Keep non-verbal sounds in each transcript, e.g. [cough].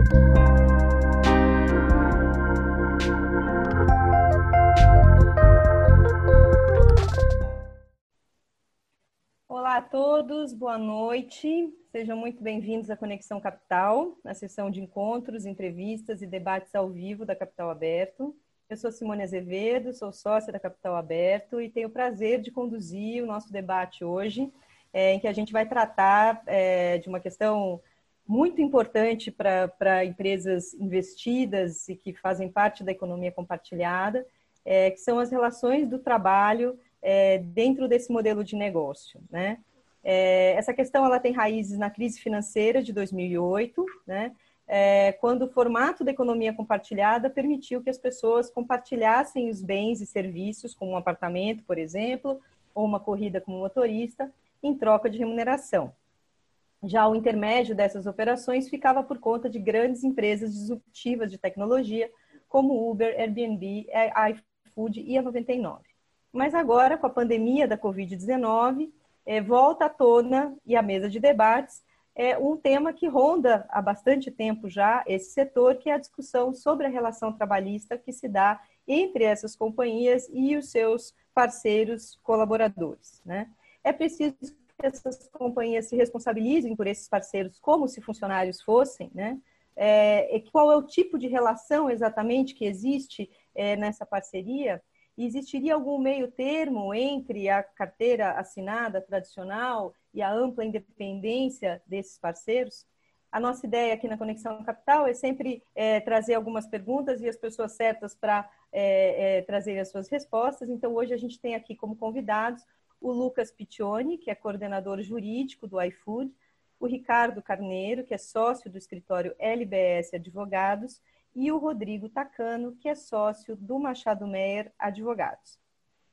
Olá a todos, boa noite. Sejam muito bem-vindos à Conexão Capital, na sessão de encontros, entrevistas e debates ao vivo da Capital Aberto. Eu sou Simone Azevedo, sou sócia da Capital Aberto e tenho o prazer de conduzir o nosso debate hoje, é, em que a gente vai tratar é, de uma questão muito importante para empresas investidas e que fazem parte da economia compartilhada, é, que são as relações do trabalho é, dentro desse modelo de negócio. Né? É, essa questão ela tem raízes na crise financeira de 2008, né? é, quando o formato da economia compartilhada permitiu que as pessoas compartilhassem os bens e serviços, como um apartamento, por exemplo, ou uma corrida como motorista, em troca de remuneração. Já o intermédio dessas operações ficava por conta de grandes empresas disruptivas de tecnologia, como Uber, Airbnb, iFood e a 99. Mas agora, com a pandemia da Covid-19, é, volta à tona e à mesa de debates é um tema que ronda há bastante tempo já esse setor, que é a discussão sobre a relação trabalhista que se dá entre essas companhias e os seus parceiros colaboradores. Né? É preciso que essas companhias se responsabilizem por esses parceiros como se funcionários fossem, né? É, qual é o tipo de relação exatamente que existe é, nessa parceria? existiria algum meio termo entre a carteira assinada tradicional e a ampla independência desses parceiros? A nossa ideia aqui na Conexão Capital é sempre é, trazer algumas perguntas e as pessoas certas para é, é, trazer as suas respostas. Então, hoje a gente tem aqui como convidados o Lucas Piccioni, que é coordenador jurídico do iFood, o Ricardo Carneiro, que é sócio do escritório LBS Advogados, e o Rodrigo Tacano, que é sócio do Machado Meyer Advogados.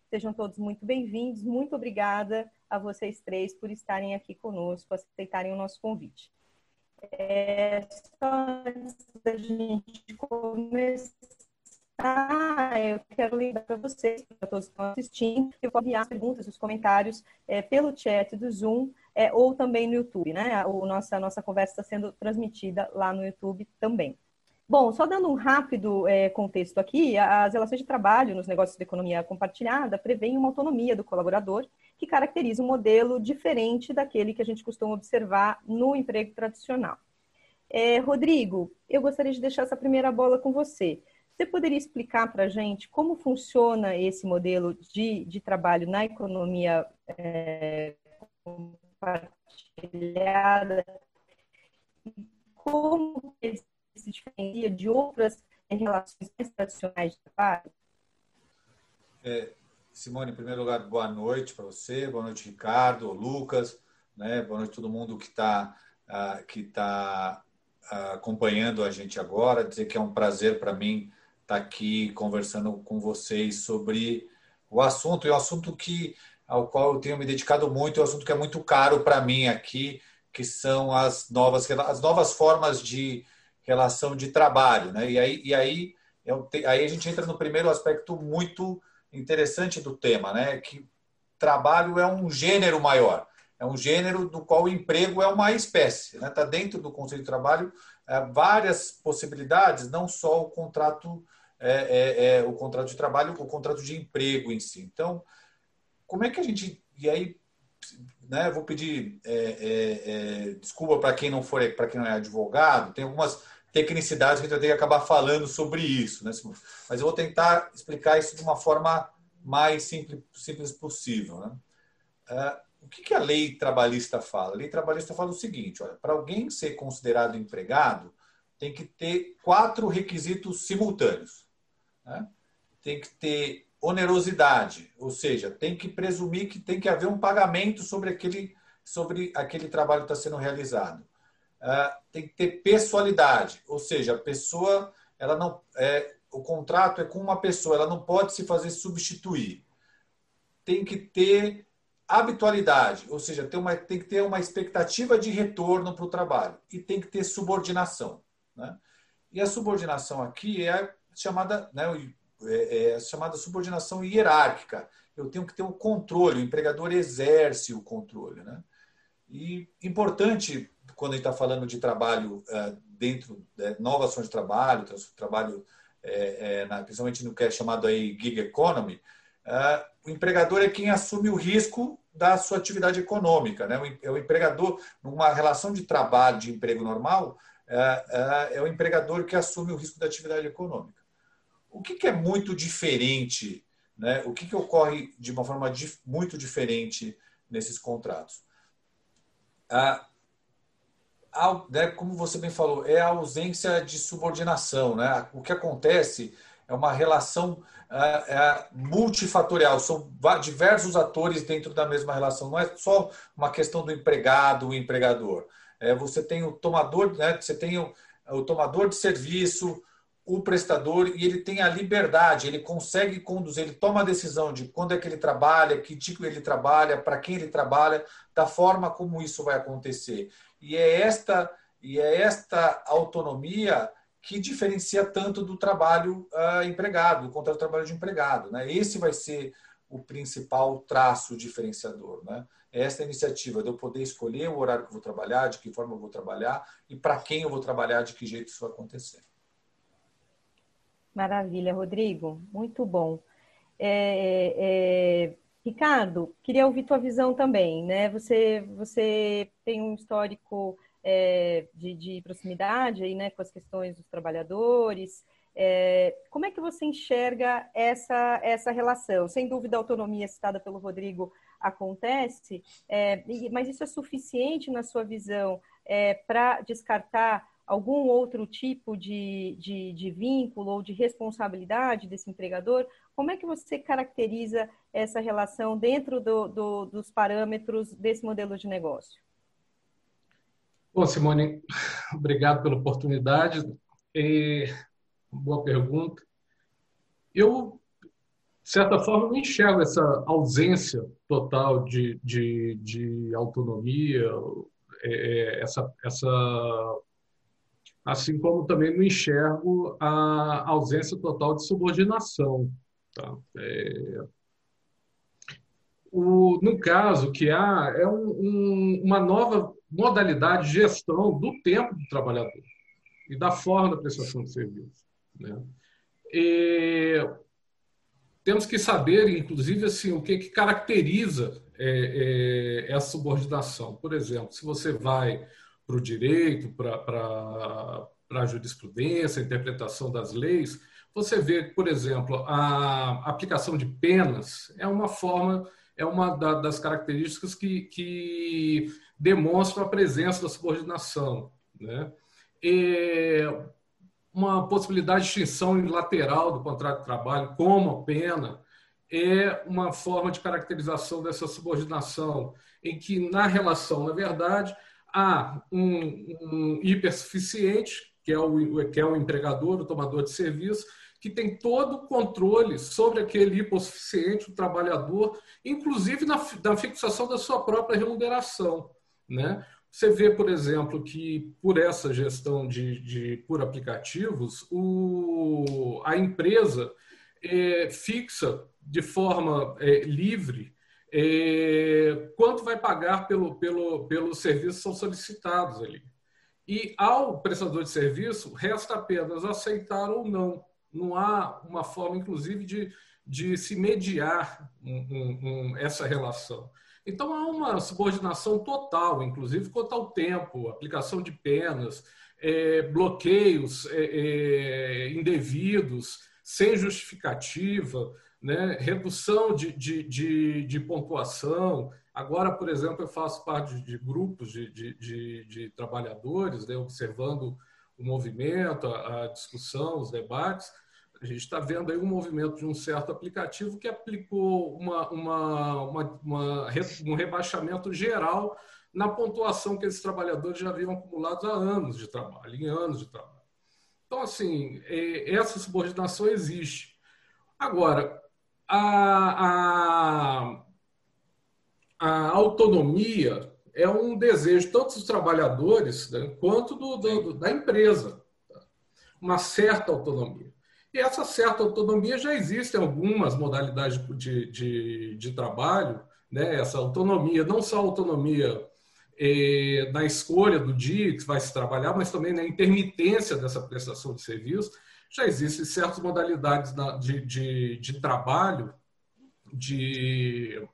Sejam todos muito bem-vindos, muito obrigada a vocês três por estarem aqui conosco, aceitarem o nosso convite. É, só antes da gente começar, eu quero lembrar para vocês, para todos que estão assistindo, que eu vou enviar as perguntas, os comentários é, pelo chat do Zoom é, ou também no YouTube, né? O nossa, a nossa conversa está sendo transmitida lá no YouTube também. Bom, só dando um rápido é, contexto aqui, as relações de trabalho nos negócios de economia compartilhada prevêem uma autonomia do colaborador que caracteriza um modelo diferente daquele que a gente costuma observar no emprego tradicional. É, Rodrigo, eu gostaria de deixar essa primeira bola com você. Você poderia explicar para a gente como funciona esse modelo de, de trabalho na economia é, compartilhada? Como se diferencia de outras relações tradicionais de trabalho? É, Simone, em primeiro lugar, boa noite para você, boa noite, Ricardo, Lucas, né? boa noite a todo mundo que está uh, que tá, uh, acompanhando a gente agora. Dizer que é um prazer para mim estar tá aqui conversando com vocês sobre o assunto, e o assunto que, ao qual eu tenho me dedicado muito, é um assunto que é muito caro para mim aqui, que são as novas, as novas formas de relação de trabalho. Né? E aí, e aí, eu, aí a gente entra no primeiro aspecto muito interessante do tema, né? que trabalho é um gênero maior, é um gênero do qual o emprego é uma espécie. Está né? Tá dentro do conceito de trabalho é, várias possibilidades, não só o contrato, é, é, é, o contrato de trabalho, o contrato de emprego em si. Então, como é que a gente. E aí, né, vou pedir é, é, desculpa para quem não for, para quem não é advogado, tem algumas tecnicidades que a gente vai ter que acabar falando sobre isso. Né? Mas eu vou tentar explicar isso de uma forma mais simples, simples possível. Né? Uh, o que, que a lei trabalhista fala? A lei trabalhista fala o seguinte: olha, para alguém ser considerado empregado, tem que ter quatro requisitos simultâneos. Né? Tem que ter onerosidade, ou seja, tem que presumir que tem que haver um pagamento sobre aquele, sobre aquele trabalho que está sendo realizado uh, tem que ter pessoalidade, ou seja, a pessoa, ela não, é, o contrato é com uma pessoa, ela não pode se fazer substituir. Tem que ter habitualidade, ou seja, tem, uma, tem que ter uma expectativa de retorno para o trabalho e tem que ter subordinação. Né? E a subordinação aqui é chamada, né, é, é chamada subordinação hierárquica. Eu tenho que ter o controle, o empregador exerce o controle. Né? E importante quando a gente está falando de trabalho uh, dentro de né, novas ações de trabalho, trabalho é, é, na, principalmente no que é chamado aí gig economy, uh, o empregador é quem assume o risco da sua atividade econômica. Né? É o empregador, numa relação de trabalho, de emprego normal, é, é o empregador que assume o risco da atividade econômica. O que, que é muito diferente, né? o que, que ocorre de uma forma dif muito diferente nesses contratos? Ah, né, como você bem falou, é a ausência de subordinação. Né? O que acontece é uma relação é, é multifatorial, são diversos atores dentro da mesma relação, não é só uma questão do empregado, o empregador. É, você tem o tomador, né, você tem o, o tomador de serviço, o prestador, e ele tem a liberdade, ele consegue conduzir, ele toma a decisão de quando é que ele trabalha, que tipo ele trabalha, para quem ele trabalha, da forma como isso vai acontecer. E é esta, e é esta autonomia que diferencia tanto do trabalho uh, empregado, do contrato de trabalho de empregado. Né? Esse vai ser o principal traço diferenciador. Né? Esta iniciativa de eu poder escolher o horário que eu vou trabalhar, de que forma eu vou trabalhar e para quem eu vou trabalhar, de que jeito isso vai acontecer. Maravilha, Rodrigo. Muito bom. É, é, Ricardo, queria ouvir tua visão também, né? Você, você tem um histórico é, de, de, proximidade aí, né, com as questões dos trabalhadores. É, como é que você enxerga essa, essa relação? Sem dúvida, a autonomia citada pelo Rodrigo acontece, é, mas isso é suficiente na sua visão é, para descartar algum outro tipo de, de, de, vínculo ou de responsabilidade desse empregador? Como é que você caracteriza essa relação dentro do, do, dos parâmetros desse modelo de negócio? Bom, Simone, [laughs] obrigado pela oportunidade. E, boa pergunta. Eu, de certa forma, não enxergo essa ausência total de, de, de autonomia, é, é essa, essa assim como também não enxergo a ausência total de subordinação. Tá? É, o, no caso que há, é um, um, uma nova modalidade de gestão do tempo do trabalhador e da forma da prestação de serviço. Né? E temos que saber, inclusive, assim, o que, que caracteriza é, é, essa subordinação. Por exemplo, se você vai para o direito, para a jurisprudência, a interpretação das leis, você vê, por exemplo, a aplicação de penas é uma forma, é uma das características que, que demonstram a presença da subordinação. Né? E uma possibilidade de extinção unilateral do contrato de trabalho, como pena, é uma forma de caracterização dessa subordinação, em que, na relação, na verdade, há um, um hipersuficiente, que é, o, que é o empregador, o tomador de serviço, que tem todo o controle sobre aquele hipossuficiente, o trabalhador, inclusive na, na fixação da sua própria remuneração. Né? Você vê, por exemplo, que por essa gestão de, de por aplicativos, o, a empresa é, fixa de forma é, livre é, quanto vai pagar pelo, pelo, pelos serviços que são solicitados ali. E ao prestador de serviço, resta apenas aceitar ou não. Não há uma forma, inclusive, de, de se mediar um, um, um, essa relação. Então, há uma subordinação total, inclusive quanto ao tempo, aplicação de penas, é, bloqueios é, é, indevidos, sem justificativa né? redução de, de, de, de, pontuação. Agora, por exemplo, eu faço parte de grupos de, trabalhadores, né? observando o movimento, a, a discussão, os debates. A gente está vendo aí um movimento de um certo aplicativo que aplicou uma, uma, uma, uma, um rebaixamento geral na pontuação que esses trabalhadores já haviam acumulado há anos de trabalho, em anos de trabalho. Então, assim, é, essa subordinação existe. Agora, a, a, a autonomia é um desejo tanto dos trabalhadores né, quanto do, do, da empresa. Tá? Uma certa autonomia. E essa certa autonomia já existe em algumas modalidades de, de, de trabalho, né? essa autonomia, não só autonomia é, na escolha do dia que vai se trabalhar, mas também na intermitência dessa prestação de serviço. Já existem certas modalidades de, de, de trabalho, de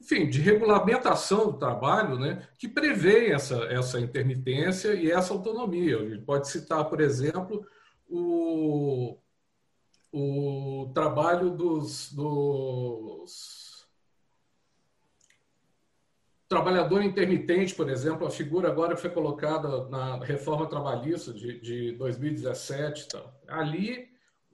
enfim, de regulamentação do trabalho, né, que prevê essa, essa intermitência e essa autonomia. Gente pode citar, por exemplo, o, o trabalho dos, dos trabalhador intermitente, por exemplo, a figura agora foi colocada na reforma trabalhista de, de 2017. Tá? Ali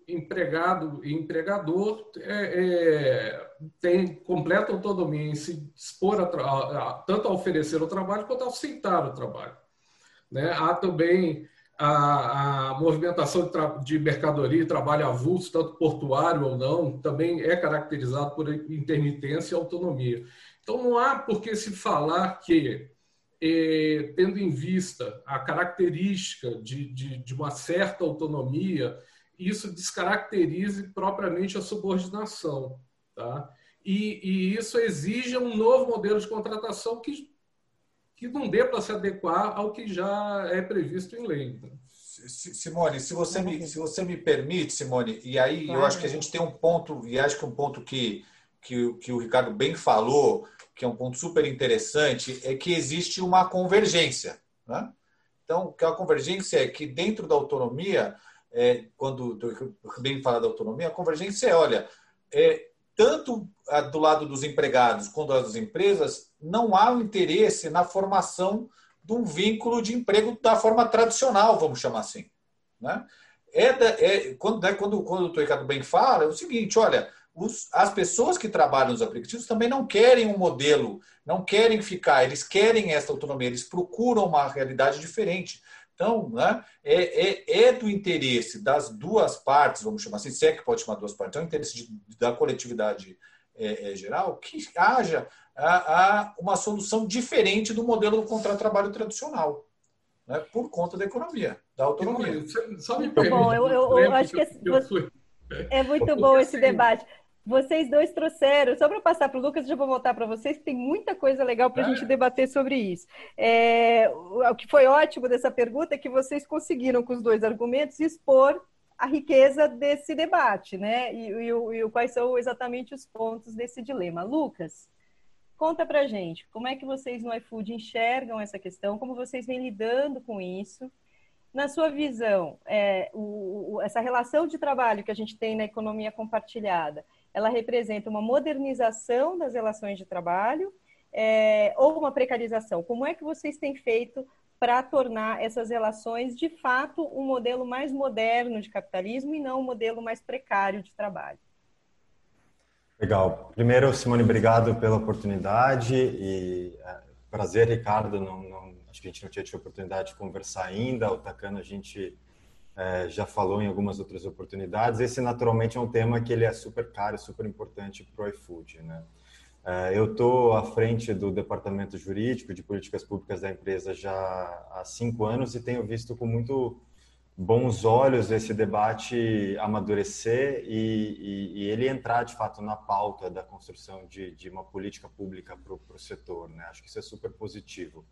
empregado e empregador é, é, tem completa autonomia em se dispor a, a, a, tanto a oferecer o trabalho quanto a aceitar o trabalho. Né? Há também a, a movimentação de, de, mercadoria e trabalho avulso, tanto portuário ou não, também é caracterizado por intermitência e autonomia. Então, não há por que se falar que, eh, tendo em vista a característica de, de, de uma certa autonomia, isso descaracterize propriamente a subordinação. Tá? E, e, isso exige um novo modelo de contratação que, que não dê para se adequar ao que já é previsto em lei. Né? Simone, se você, me, se você me permite, Simone, e aí eu acho que a gente tem um ponto, e acho que um ponto que, que, que o Ricardo bem falou, que é um ponto super interessante, é que existe uma convergência. Né? Então, que a convergência é que dentro da autonomia é, quando bem falar da autonomia, a convergência é, olha, é, tanto do lado dos empregados quanto das empresas, não há um interesse na formação de um vínculo de emprego da forma tradicional, vamos chamar assim. Né? É, é quando, né, quando, quando o doutor Ricardo bem fala, é o seguinte, olha, os, as pessoas que trabalham nos aplicativos também não querem um modelo, não querem ficar, eles querem essa autonomia, eles procuram uma realidade diferente. Então, né, é, é, é, do interesse das duas partes, vamos chamar assim, se é que pode chamar duas partes, é o interesse de, da coletividade é, é, geral que haja a, a uma solução diferente do modelo do contrato de trabalho tradicional, né, por conta da economia, da autonomia. Só me permite, bom, eu, eu, eu acho que é muito bom esse debate. Vocês dois trouxeram, só para passar para o Lucas, já vou voltar para vocês, que tem muita coisa legal para a gente debater sobre isso. É, o que foi ótimo dessa pergunta é que vocês conseguiram, com os dois argumentos, expor a riqueza desse debate, né? E, e, e, quais são exatamente os pontos desse dilema. Lucas, conta para gente, como é que vocês no iFood enxergam essa questão, como vocês vêm lidando com isso, na sua visão, é, o, essa relação de trabalho que a gente tem na economia compartilhada, ela representa uma modernização das relações de trabalho é, ou uma precarização? Como é que vocês têm feito para tornar essas relações, de fato, um modelo mais moderno de capitalismo e não um modelo mais precário de trabalho? Legal. Primeiro, Simone, obrigado pela oportunidade e é, prazer, Ricardo. Não, não, acho que a gente não tinha tido oportunidade de conversar ainda. O Tacana, a gente é, já falou em algumas outras oportunidades. Esse, naturalmente, é um tema que ele é super caro, super importante para o iFood. Né? É, eu estou à frente do departamento jurídico de políticas públicas da empresa já há cinco anos e tenho visto com muito bons olhos esse debate amadurecer e, e, e ele entrar de fato na pauta da construção de, de uma política pública para o setor. Né? Acho que isso é super positivo.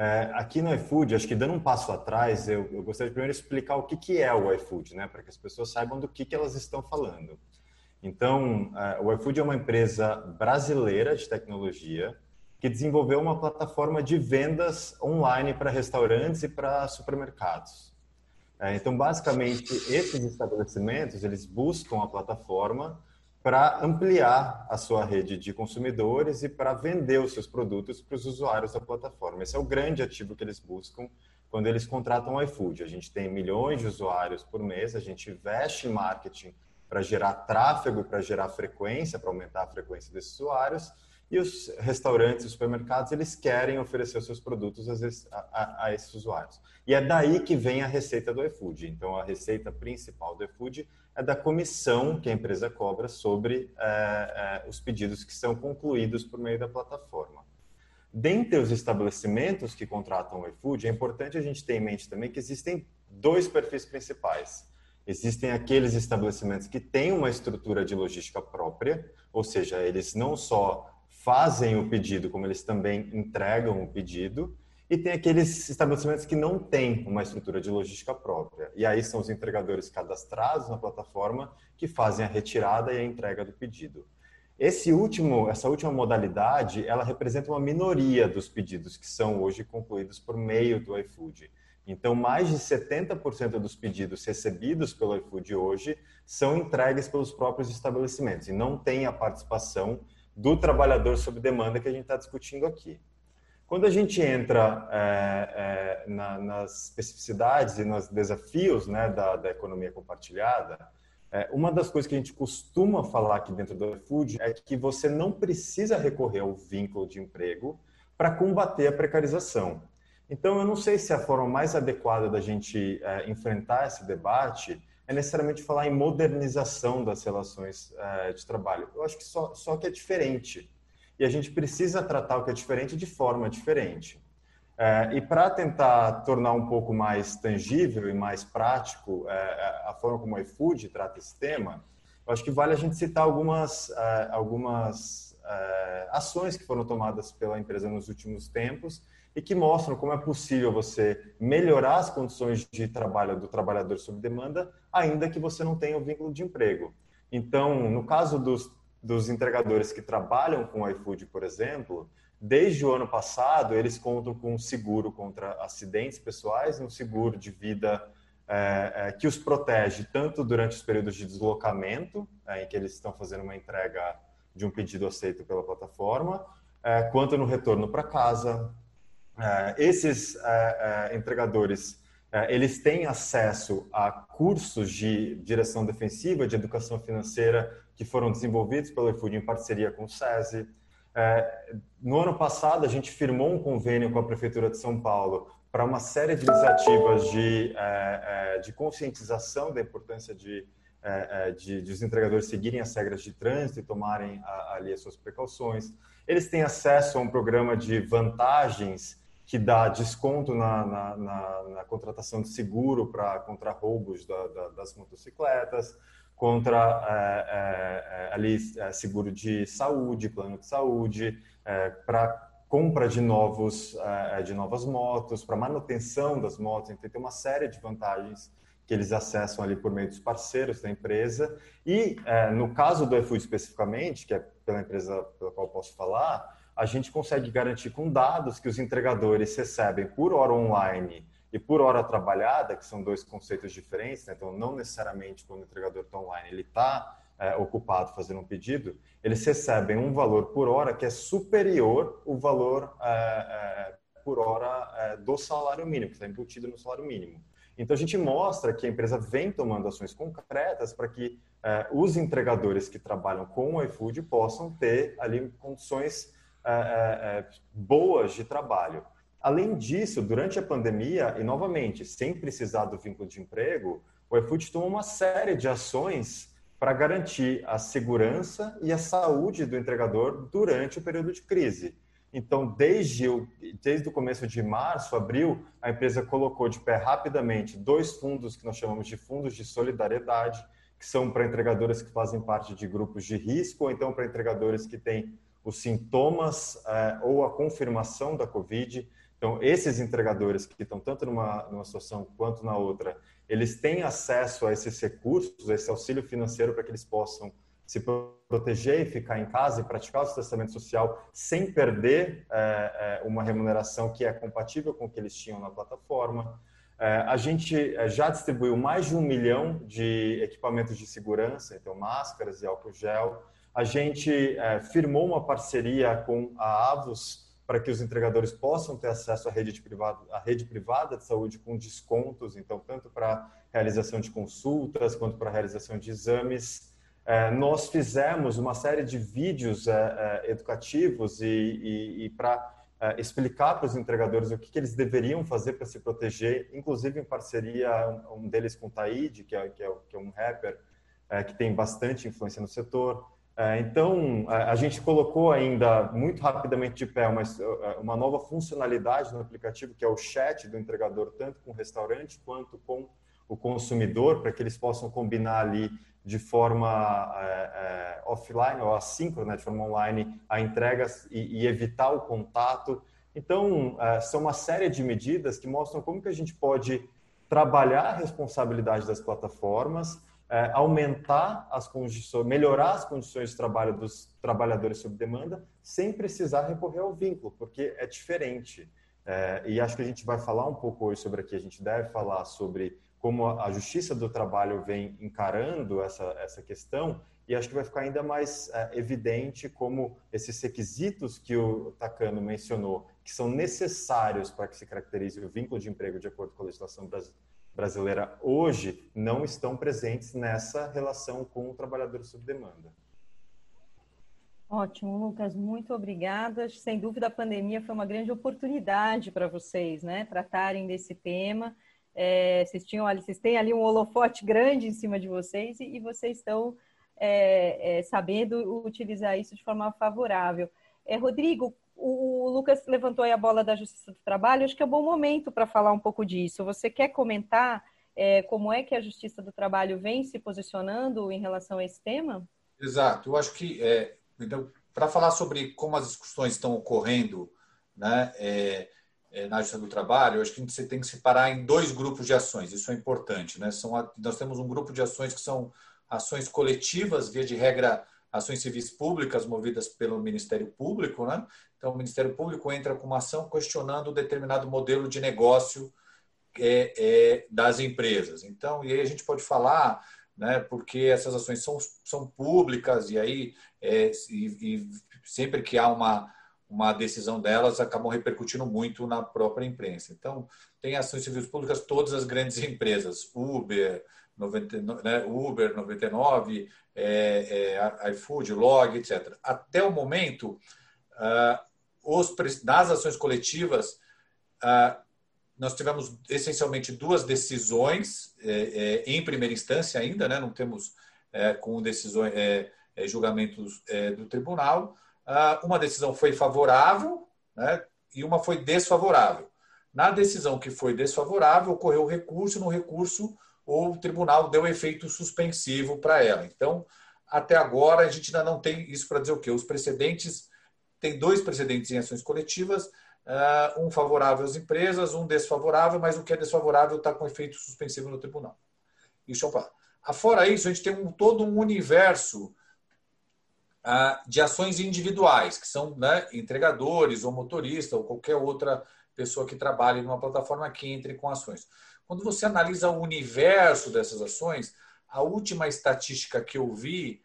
É, aqui no iFood, acho que dando um passo atrás, eu, eu gostaria de primeiro explicar o que, que é o iFood, né, para que as pessoas saibam do que, que elas estão falando. Então, é, o iFood é uma empresa brasileira de tecnologia que desenvolveu uma plataforma de vendas online para restaurantes e para supermercados. É, então, basicamente, esses estabelecimentos eles buscam a plataforma para ampliar a sua rede de consumidores e para vender os seus produtos para os usuários da plataforma. Esse é o grande ativo que eles buscam quando eles contratam o iFood. A gente tem milhões de usuários por mês, a gente investe em marketing para gerar tráfego, para gerar frequência, para aumentar a frequência desses usuários. E os restaurantes e supermercados, eles querem oferecer os seus produtos a, a, a, esses usuários. E é daí que vem a receita do iFood. Então, a receita principal do iFood da comissão que a empresa cobra sobre é, é, os pedidos que são concluídos por meio da plataforma. Dentre os estabelecimentos que contratam o iFood, é importante a gente ter em mente também que existem dois perfis principais. Existem aqueles estabelecimentos que têm uma estrutura de logística própria, ou seja, eles não só fazem o pedido, como eles também entregam o pedido, e tem aqueles estabelecimentos que não têm uma estrutura de logística própria. E aí são os entregadores cadastrados na plataforma que fazem a retirada e a entrega do pedido. Esse último, essa última modalidade, ela representa uma minoria dos pedidos que são hoje concluídos por meio do iFood. Então, mais de 70% dos pedidos recebidos pelo iFood hoje são entregues pelos próprios estabelecimentos e não tem a participação do trabalhador sob demanda que a gente está discutindo aqui. Quando a gente entra é, é, na, nas especificidades e nos desafios né, da, da economia compartilhada, é, uma das coisas que a gente costuma falar aqui dentro do iFood é que você não precisa recorrer ao vínculo de emprego para combater a precarização. Então, eu não sei se a forma mais adequada da gente é, enfrentar esse debate é necessariamente falar em modernização das relações é, de trabalho. Eu acho que só, só que é diferente e a gente precisa tratar o que é diferente de forma diferente. É, e para tentar tornar um pouco mais tangível e mais prático é, é, a forma como o iFood trata esse tema, eu acho que vale a gente citar algumas, é, algumas é, ações que foram tomadas pela empresa nos últimos tempos e que mostram como é possível você melhorar as condições de trabalho do trabalhador sob demanda, ainda que você não tenha o vínculo de emprego. Então, no caso dos dos entregadores que trabalham com o iFood, por exemplo, desde o ano passado, eles contam com um seguro contra acidentes pessoais, um seguro de vida é, é, que os protege tanto durante os períodos de deslocamento, é, em que eles estão fazendo uma entrega de um pedido aceito pela plataforma, é, quanto no retorno para casa. É, esses é, entregadores eles têm acesso a cursos de direção defensiva, de educação financeira que foram desenvolvidos pelo iFood em parceria com o SESI. É, no ano passado, a gente firmou um convênio com a Prefeitura de São Paulo para uma série de iniciativas de, é, é de conscientização da importância de, é, é, de, de, os entregadores seguirem as regras de trânsito e tomarem a, ali as suas precauções. Eles têm acesso a um programa de vantagens que dá desconto na, na, na, na contratação de seguro para contra roubos da, da, das motocicletas contra é, é, é ali seguro de saúde, plano de saúde, para compra de novos de novas motos, para manutenção das motos, então tem uma série de vantagens que eles acessam ali por meio dos parceiros da empresa. E no caso do iFood especificamente, que é pela empresa pela qual posso falar, a gente consegue garantir com dados que os entregadores recebem por hora online e por hora trabalhada, que são dois conceitos diferentes, né? então não necessariamente quando o entregador está online ele está é, ocupado fazendo um pedido, eles recebem um valor por hora que é superior ao valor é, é, por hora é, do salário mínimo, que está embutido no salário mínimo. Então a gente mostra que a empresa vem tomando ações concretas para que é, os entregadores que trabalham com o iFood possam ter ali condições é, boas de trabalho. Além disso, durante a pandemia, e novamente, sem precisar do vínculo de emprego, o iFood tomou uma série de ações para garantir a segurança e a saúde do entregador durante o período de crise. Então, desde o, desde o começo de março, abril, a empresa colocou de pé rapidamente dois fundos que nós chamamos de fundos de solidariedade, que são para entregadores que fazem parte de grupos de risco, ou então para entregadores que têm os sintomas eh, ou a confirmação da Covid. Então, esses entregadores que estão tanto numa, numa situação quanto na outra, eles têm acesso a esses recursos, a esse auxílio financeiro para que eles possam se proteger e ficar em casa e praticar o distanciamento social sem perder é, é, uma remuneração que é compatível com o que eles tinham na plataforma. É, a gente é, já distribuiu mais de um milhão de equipamentos de segurança, então máscaras e álcool gel. A gente é, firmou uma parceria com a Avos, para que os entregadores possam ter acesso à rede, privada, à rede privada de saúde com descontos, então, tanto para realização de consultas quanto para realização de exames. É, nós fizemos uma série de vídeos é, é, educativos e, e, e para é, explicar para os entregadores o que, que eles deveriam fazer para se proteger, inclusive em parceria, um, deles com o Taíde, que é, que é, que é um rapper é, que tem bastante influência no setor. É, então, a gente colocou ainda muito rapidamente de pé uma, uma nova funcionalidade no aplicativo, que é o chat do entregador, tanto com o restaurante quanto com o consumidor para que eles possam combinar ali de forma é, é, offline ou assíncrona, né, de forma online, a entregas e, e evitar o contato. Então, é, são uma série de medidas que mostram como que a gente pode trabalhar a responsabilidade das plataformas, é, aumentar as condições, melhorar as condições de trabalho dos trabalhadores sob demanda, sem precisar recorrer ao vínculo, porque é diferente. É, e acho que a gente vai falar um pouco hoje sobre aqui, a gente deve falar sobre como a Justiça do Trabalho vem encarando essa, essa questão, e acho que vai ficar ainda mais é, evidente como esses requisitos que o Takano mencionou, que são necessários para que se caracterize o vínculo de emprego de acordo com a legislação brasileira hoje, não estão presentes nessa relação com o trabalhador sob demanda. Ótimo, Lucas, muito obrigada. Sem dúvida, a pandemia foi uma grande oportunidade para vocês, né, tratarem desse tema. É, vocês, tinham vocês têm ali um holofote grande em cima de vocês e, e vocês estão é, é, sabendo utilizar isso de forma favorável. É, Rodrigo, o, Lucas levantou a bola da Justiça do Trabalho, acho que é um bom momento para falar um pouco disso. Você quer comentar é, como é que a Justiça do Trabalho vem se posicionando em relação a esse tema? Exato, eu acho que, é, então, para falar sobre como as discussões estão ocorrendo, né, é, é, na Justiça do Trabalho, eu acho que você tem que separar em dois grupos de ações. Isso é importante, né? São, nós temos um grupo de ações que são ações coletivas, via de regra, ações civis públicas movidas pelo Ministério Público, né? Então, o Ministério Público entra com uma ação questionando um determinado modelo de negócio é, é, das empresas. Então, e aí a gente pode falar, né? Porque essas ações são, são públicas e aí é, e, e sempre que há uma uma decisão delas acabam repercutindo muito na própria imprensa. Então, tem ações civis públicas todas as grandes [laughs] empresas, Uber, 90, né, Uber 99, é, é, iFood, Log, etc. Até o momento, uh, os, nas ações coletivas, uh, nós tivemos essencialmente duas decisões é, é, em primeira instância ainda, né, não temos é, com decisões, é, julgamentos do tribunal, ah, uma decisão foi favorável né, e uma foi desfavorável. Na decisão que foi desfavorável, ocorreu recurso, no recurso o tribunal deu efeito suspensivo para ela. Então, até agora, a gente ainda não tem isso para dizer o quê? Os precedentes, tem dois precedentes em ações coletivas, ah, um favorável às empresas, um desfavorável, mas o que é desfavorável está com efeito suspensivo no tribunal. Isso é um Fora isso, a gente tem um, todo um universo de ações individuais, que são né, entregadores ou motorista ou qualquer outra pessoa que trabalhe numa plataforma que entre com ações. Quando você analisa o universo dessas ações, a última estatística que eu vi,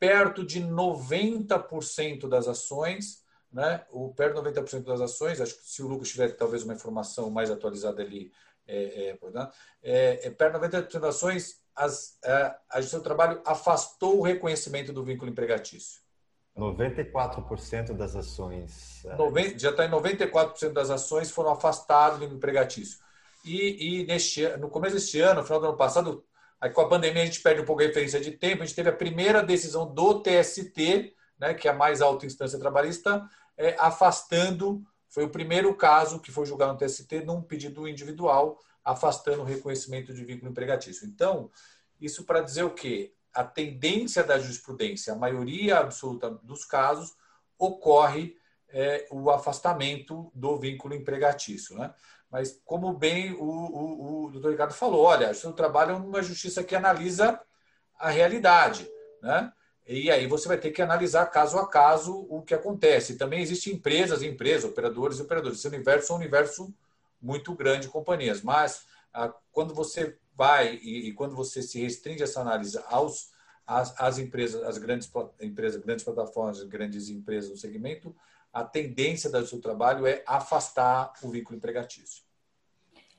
perto de 90% das ações, né, ou perto de 90% das ações, acho que se o Lucas tiver talvez uma informação mais atualizada ali, é, é, é, é perto de 90% das ações as, é, a Justiça do Trabalho afastou o reconhecimento do vínculo empregatício. 94% das ações. É, já está em 94% das ações foram afastadas do empregatício. E, e neste, no começo deste ano, no final do ano passado, aí com a pandemia a gente perde um pouco a referência de tempo, a gente teve a primeira decisão do TST, né, que é a mais alta instância trabalhista, é, afastando, foi o primeiro caso que foi julgado no TST num pedido individual, afastando o reconhecimento de vínculo empregatício. Então, isso para dizer o quê? A tendência da jurisprudência, a maioria absoluta dos casos, ocorre é, o afastamento do vínculo empregatício. Né? Mas, como bem o, o, o doutor Ricardo falou, olha, o trabalho é uma justiça que analisa a realidade. Né? E aí você vai ter que analisar caso a caso o que acontece. Também existem empresas, empresas, operadores e operadores. Esse universo é um universo muito grande companhias. Mas ah, quando você vai e, quando você se restringe essa análise aos as, as empresas, as grandes empresas, grandes plataformas, grandes empresas do segmento, a tendência do seu trabalho é afastar o vínculo empregatício.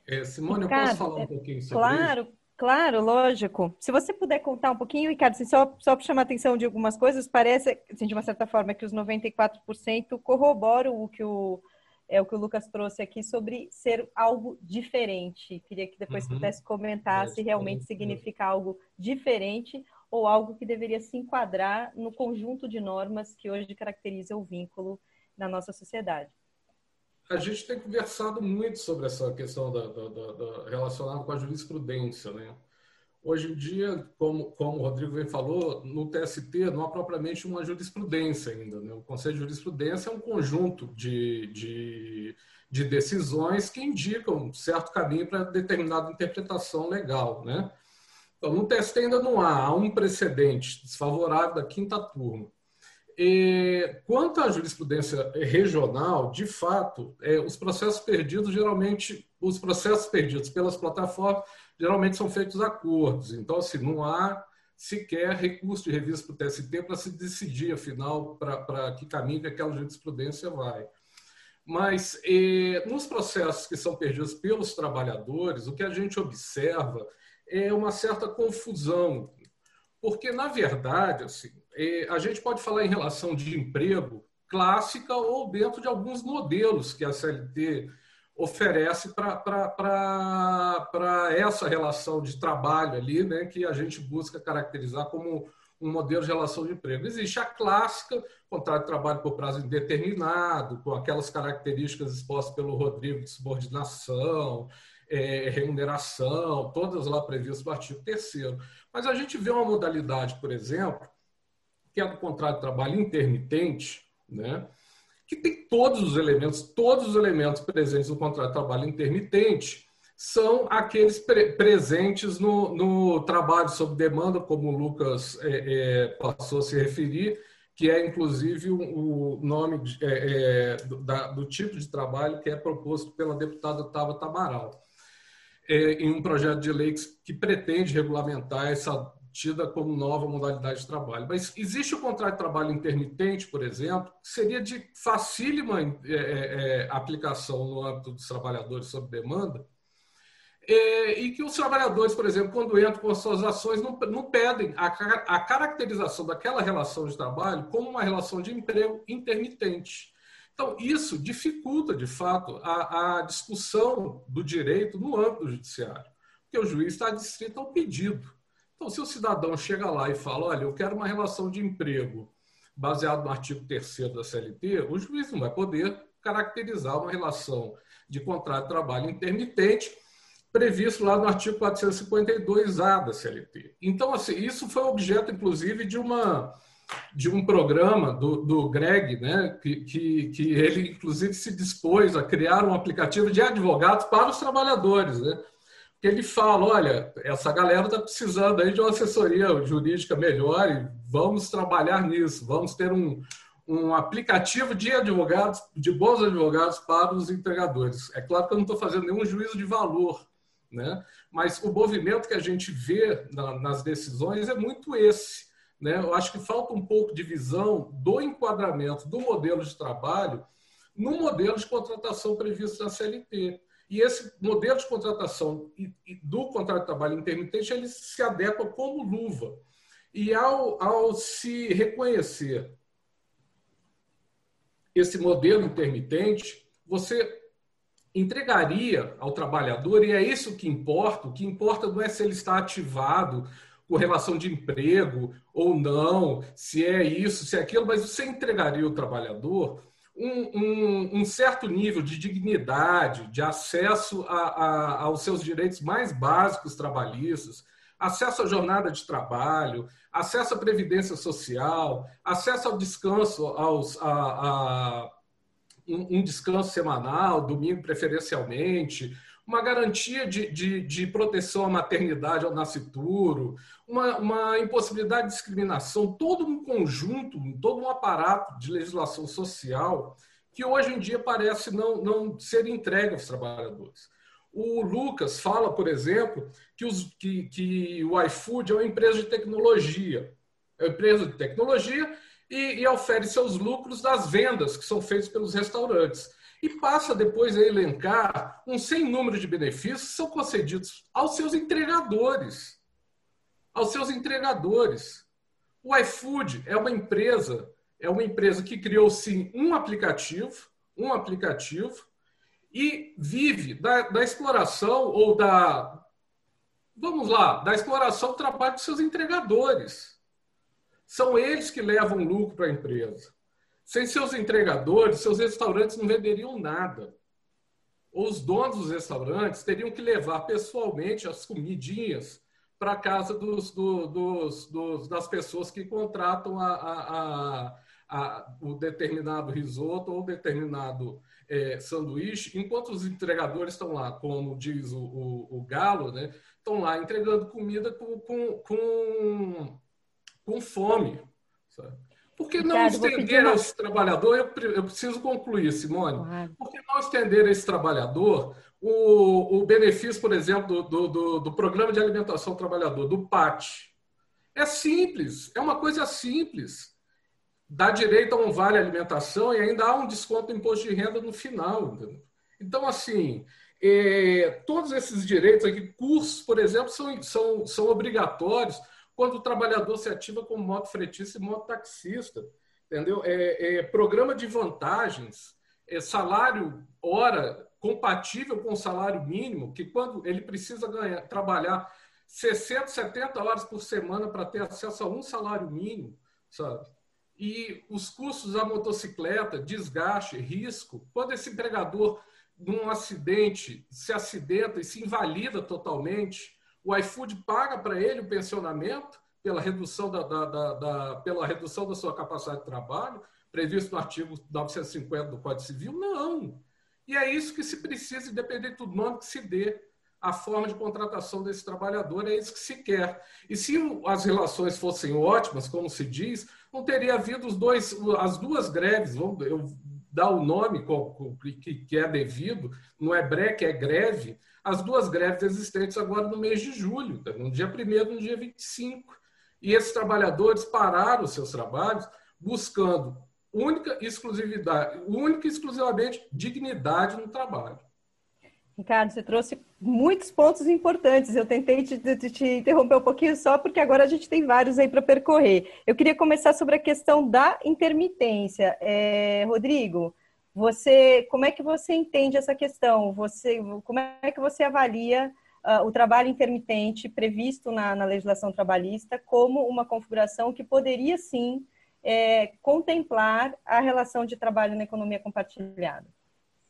É, Simone, Ricardo, eu posso falar um pouquinho sobre claro, isso? Claro, lógico. Se você puder contar um pouquinho, Ricardo, assim, só, só para chamar a atenção de algumas coisas, parece, assim, de uma certa forma, que os 94% corroboram o que o é o que o Lucas trouxe aqui sobre ser algo diferente. Queria que depois uhum. pudesse comentar é, se realmente é, significa é. algo diferente ou algo que deveria se enquadrar no conjunto de normas que hoje caracteriza o vínculo na nossa sociedade. a gente tem conversado muito sobre essa questão da, da, da, da relacionada com a jurisprudência, né? Hoje em dia, como, como o Rodrigo bem falou, no TST não há propriamente uma jurisprudência ainda. Né? O Conselho de Jurisprudência é um conjunto de, de, de decisões que indicam um certo caminho para determinada interpretação legal. Né? Então, no TST ainda não há, há um precedente desfavorável da quinta turma. E, quanto à jurisprudência regional, de fato, é, os processos perdidos, geralmente, os processos perdidos pelas plataformas geralmente são feitos acordos. Então, assim, não há sequer recurso de revista para o TST para se decidir, afinal, para que caminho que aquela jurisprudência vai. Mas, eh, nos processos que são perdidos pelos trabalhadores, o que a gente observa é uma certa confusão, porque, na verdade, assim, a gente pode falar em relação de emprego clássica ou dentro de alguns modelos que a CLT oferece para essa relação de trabalho ali, né, que a gente busca caracterizar como um modelo de relação de emprego. Existe a clássica, contrato de trabalho por prazo indeterminado, com aquelas características expostas pelo Rodrigo de subordinação, é, remuneração, todas lá previstas no artigo 3 Mas a gente vê uma modalidade, por exemplo, que é do contrato de trabalho intermitente, né? que tem todos os elementos, todos os elementos presentes no contrato de trabalho intermitente são aqueles pre presentes no, no, trabalho sob demanda, como o Lucas é, é, passou a se referir, que é inclusive o, nome de, é, é, do, da, do, tipo de trabalho que é proposto pela deputada Tabata Amaral, é, em um projeto de lei que, que pretende regulamentar essa tida como nova modalidade de trabalho. Mas existe o contrato de trabalho intermitente, por exemplo, que seria de facílima é, é, é, aplicação no âmbito dos trabalhadores sob demanda, é, e que os trabalhadores, por exemplo, quando entram com as suas ações, não, não pedem a, a caracterização daquela relação de trabalho como uma relação de emprego intermitente. Então, isso dificulta, de fato, a, a discussão do direito no âmbito judiciário, porque o juiz está distrito ao pedido. Então, se o cidadão chega lá e fala, olha, eu quero uma relação de emprego baseado no artigo 3 da CLT, o juiz não vai poder caracterizar uma relação de contrato de trabalho intermitente previsto lá no artigo 452-A da CLT. Então, assim, isso foi objeto, inclusive, de uma de um programa do, do Greg, né, que, que, que ele, inclusive, se dispôs a criar um aplicativo de advogados para os trabalhadores, né? Que ele fala, olha, essa galera está precisando aí de uma assessoria jurídica melhor e vamos trabalhar nisso, vamos ter um, um aplicativo de advogados, de bons advogados para os entregadores. É claro que eu não estou fazendo nenhum juízo de valor, né? mas o movimento que a gente vê na, nas decisões é muito esse. Né? Eu acho que falta um pouco de visão do enquadramento do modelo de trabalho no modelo de contratação previsto na CLT. E esse modelo de contratação do contrato de trabalho intermitente ele se adequa como luva. E ao, ao se reconhecer esse modelo intermitente, você entregaria ao trabalhador, e é isso que importa, o que importa não é se ele está ativado com relação de emprego ou não, se é isso, se é aquilo, mas você entregaria ao trabalhador um, um, um, certo nível de dignidade, de acesso a, a, aos seus direitos mais básicos trabalhistas, acesso à jornada de trabalho, acesso à previdência social, acesso ao descanso, aos, a, a um, um, descanso semanal, domingo preferencialmente, uma garantia de, de, de proteção à maternidade, ao nascituro, uma, uma impossibilidade de discriminação, todo um conjunto, todo um aparato de legislação social que hoje em dia parece não, não ser entregue aos trabalhadores. O Lucas fala, por exemplo, que, os, que, que o iFood é uma empresa de tecnologia. É uma empresa de tecnologia e, e oferece seus lucros das vendas que são feitas pelos restaurantes. E passa depois a elencar um sem número de benefícios que são concedidos aos seus entregadores aos seus entregadores. O iFood é uma empresa, é uma empresa que criou sim um aplicativo, um aplicativo e vive da, da exploração ou da vamos lá, da exploração do trabalho dos seus entregadores. São eles que levam lucro para a empresa. Sem seus entregadores, seus restaurantes não venderiam nada. Os donos dos restaurantes teriam que levar pessoalmente as comidinhas para a casa dos, do, dos, dos, das pessoas que contratam a, a, a, a, o determinado risoto ou determinado é, sanduíche, enquanto os entregadores estão lá, como diz o, o, o Galo, né, estão lá entregando comida com, com, com, com fome. Sabe? Por que não Ricardo, estender uma... esse trabalhador? Eu, eu, preciso concluir, Simone. Claro. Por que não estender esse trabalhador o, o benefício, por exemplo, do, do, do Programa de Alimentação do Trabalhador, do PAT? É simples, é uma coisa simples. Dá direito a um vale alimentação e ainda há um desconto do imposto de renda no final. Entendeu? Então, assim, é, todos esses direitos aqui, cursos, por exemplo, são, são, são obrigatórios quando o trabalhador se ativa como moto fretista e moto taxista. Entendeu? É, é, programa de vantagens, é salário hora compatível com o salário mínimo, que quando ele precisa ganhar, trabalhar 60, 70 horas por semana para ter acesso a um salário mínimo, sabe? E os custos da motocicleta, desgaste, risco, quando esse empregador, num acidente, se acidenta e se invalida totalmente, o iFood paga para ele o pensionamento pela redução da, da, da, da, pela redução da sua capacidade de trabalho, previsto no artigo 950 do Código Civil? Não. E é isso que se precisa, independente do nome que se dê, a forma de contratação desse trabalhador, é isso que se quer. E se as relações fossem ótimas, como se diz, não teria havido os dois, as duas greves, eu dar o nome que é devido, não é breque, é greve, as duas greves existentes agora no mês de julho, tá? no dia 1 e no dia 25. E esses trabalhadores pararam os seus trabalhos buscando única exclusividade, única e exclusivamente dignidade no trabalho. Ricardo, você trouxe muitos pontos importantes. Eu tentei te, te, te, interromper um pouquinho só porque agora a gente tem vários aí para percorrer. Eu queria começar sobre a questão da intermitência. É, Rodrigo, você, como é que você entende essa questão? Você, como é que você avalia uh, o trabalho intermitente previsto na, na, legislação trabalhista como uma configuração que poderia sim é, contemplar a relação de trabalho na economia compartilhada?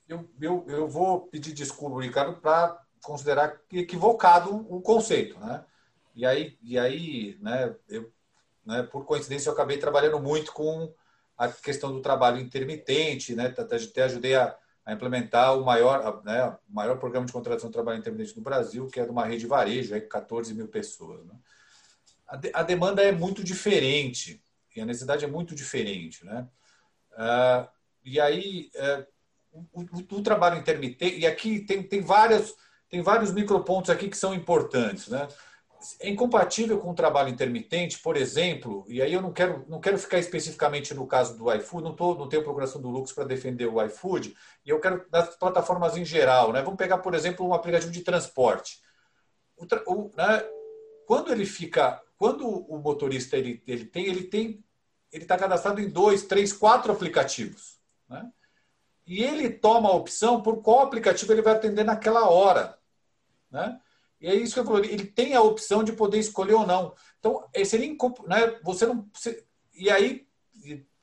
Eu, eu, eu vou pedir desculpa, Ricardo, para considerar equivocado o conceito, né? E aí, e aí, né? Eu, né? Por coincidência, eu acabei trabalhando muito com a questão do trabalho intermitente, né? Até ajudei a, a implementar o maior, né, o maior programa de contratação de trabalho intermitente no Brasil, que é de uma rede de varejo, é 14 mil pessoas. Né? A, de, a, demanda é muito diferente e a necessidade é muito diferente, né? Ah, e aí é, o, o, o, trabalho intermitente e aqui tem, tem várias tem vários micropontos aqui que são importantes, né? É incompatível com o trabalho intermitente, por exemplo, e aí eu não quero, não quero ficar especificamente no caso do iFood, não, tô, não tenho procuração do Lux para defender o iFood, e eu quero das plataformas em geral. Né? Vamos pegar, por exemplo, um aplicativo de transporte. O, o, né? Quando ele fica, quando o motorista ele, ele tem, ele tem, ele está cadastrado em dois, três, quatro aplicativos. Né? E ele toma a opção por qual aplicativo ele vai atender naquela hora. Né? E é isso que eu falei, ele tem a opção de poder escolher ou não. Então, seria né, você não você, e aí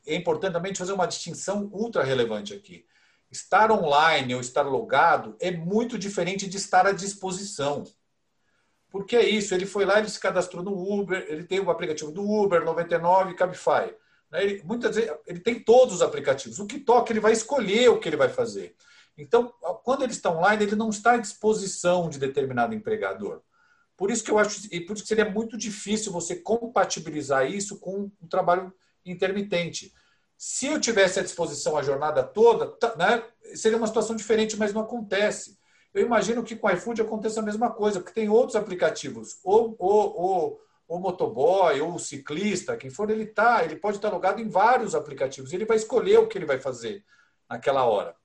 é importante também fazer uma distinção ultra relevante aqui. Estar online ou estar logado é muito diferente de estar à disposição. Porque é isso, ele foi lá, ele se cadastrou no Uber, ele tem o aplicativo do Uber, 99, Cabify. Né, ele, muitas vezes ele tem todos os aplicativos. O que toca, ele vai escolher o que ele vai fazer. Então, quando ele está online, ele não está à disposição de determinado empregador. Por isso que eu acho, e por isso que seria muito difícil você compatibilizar isso com um trabalho intermitente. Se eu tivesse à disposição a jornada toda, né, seria uma situação diferente, mas não acontece. Eu imagino que com o iFood aconteça a mesma coisa, porque tem outros aplicativos, ou o motoboy, ou o ciclista, quem for, ele tá, ele pode estar logado em vários aplicativos, ele vai escolher o que ele vai fazer naquela hora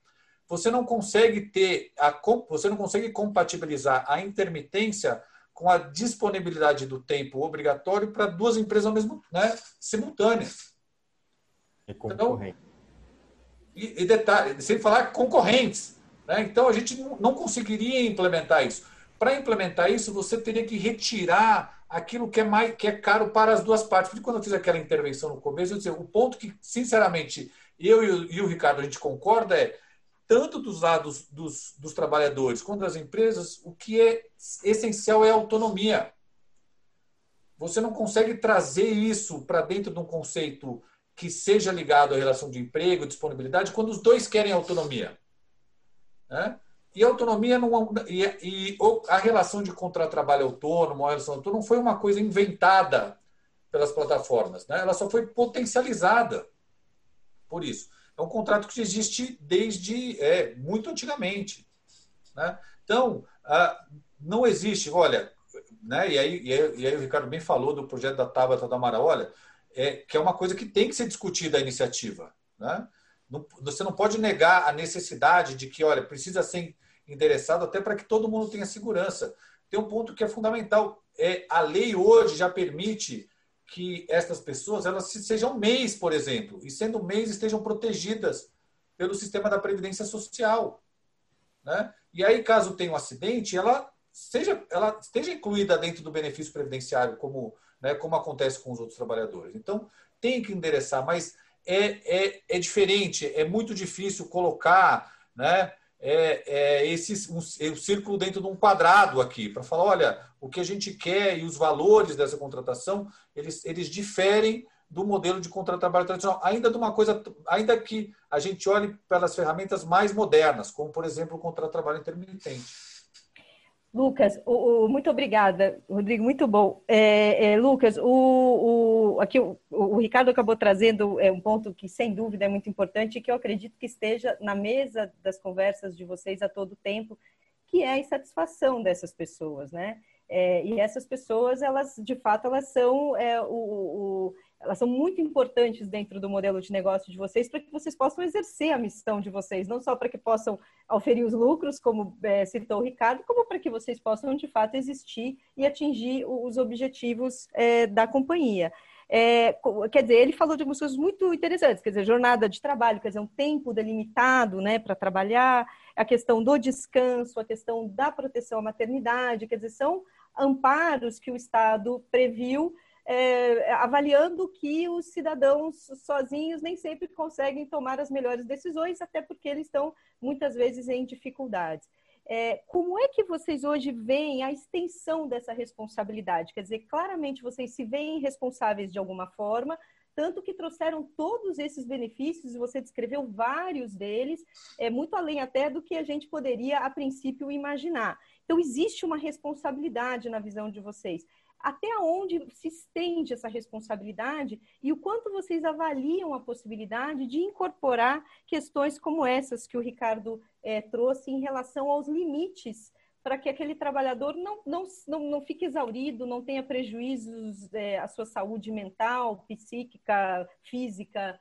você não consegue ter a, você não consegue compatibilizar a intermitência com a disponibilidade do tempo obrigatório para duas empresas ao mesmo, né, simultâneas. E concorrente. Então, e, e detalhe, sem falar concorrentes. Né? Então a gente não conseguiria implementar isso. Para implementar isso, você teria que retirar aquilo que é mais que é caro para as duas partes. Porque quando eu fiz aquela intervenção no começo, eu disse, o ponto que, sinceramente, eu e o, e o Ricardo a gente concorda é tanto dos lados dos, dos trabalhadores quanto das empresas, o que é essencial é a autonomia. Você não consegue trazer isso para dentro de um conceito que seja ligado à relação de emprego, disponibilidade, quando os dois querem autonomia. Né? E a autonomia não, e, e a relação de contrato-trabalho autônomo, a relação autônoma, não foi uma coisa inventada pelas plataformas, né? ela só foi potencializada por isso. É um contrato que existe desde é, muito antigamente. Né? Então, ah, não existe, olha, né? e, aí, e, aí, e aí o Ricardo bem falou do projeto da Tabata da Mara, olha, é, que é uma coisa que tem que ser discutida a iniciativa. Né? Não, você não pode negar a necessidade de que, olha, precisa ser endereçado até para que todo mundo tenha segurança. Tem um ponto que é fundamental. É, a lei hoje já permite que estas pessoas elas sejam MEIs, por exemplo, e sendo MEIs estejam protegidas pelo sistema da Previdência Social. Né? E aí, caso tenha um acidente, ela, seja, ela esteja incluída dentro do benefício previdenciário, como, né, como acontece com os outros trabalhadores. Então, tem que endereçar, mas é, é, é diferente, é muito difícil colocar né, é, é esse um, o círculo dentro de um quadrado aqui, para falar, olha, o que a gente quer e os valores dessa contratação, eles, eles diferem do modelo de contrato de trabalho tradicional, ainda de uma coisa, ainda que a gente olhe pelas ferramentas mais modernas, como por exemplo o contrato de trabalho intermitente. Lucas, o, o, muito obrigada, Rodrigo, muito bom. É, é, Lucas, o, o aqui o, o, Ricardo acabou trazendo é, um ponto que, sem dúvida, é muito importante e que eu acredito que esteja na mesa das conversas de vocês a todo tempo, que é a insatisfação dessas pessoas, né? É, e essas pessoas, elas, de fato, elas são é, o, elas são muito importantes dentro do modelo de negócio de vocês para que vocês possam exercer a missão de vocês, não só para que possam oferir os lucros, como é, citou o Ricardo, como para que vocês possam de fato existir e atingir os objetivos é, da companhia. É, quer dizer, ele falou de algumas coisas muito interessantes, quer dizer, jornada de trabalho, quer dizer, um tempo delimitado né, para trabalhar, a questão do descanso, a questão da proteção à maternidade, quer dizer, são amparos que o Estado previu é, avaliando que os cidadãos sozinhos nem sempre conseguem tomar as melhores decisões, até porque eles estão muitas vezes em dificuldades. É, como é que vocês hoje veem a extensão dessa responsabilidade? Quer dizer, claramente vocês se veem responsáveis de alguma forma, tanto que trouxeram todos esses benefícios, você descreveu vários deles, é muito além até do que a gente poderia, a princípio, imaginar. Então, existe uma responsabilidade na visão de vocês até onde se estende essa responsabilidade e o quanto vocês avaliam a possibilidade de incorporar questões como essas que o Ricardo é, trouxe em relação aos limites para que aquele trabalhador não, não, não, não fique exaurido, não tenha prejuízos é, à sua saúde mental, psíquica, física,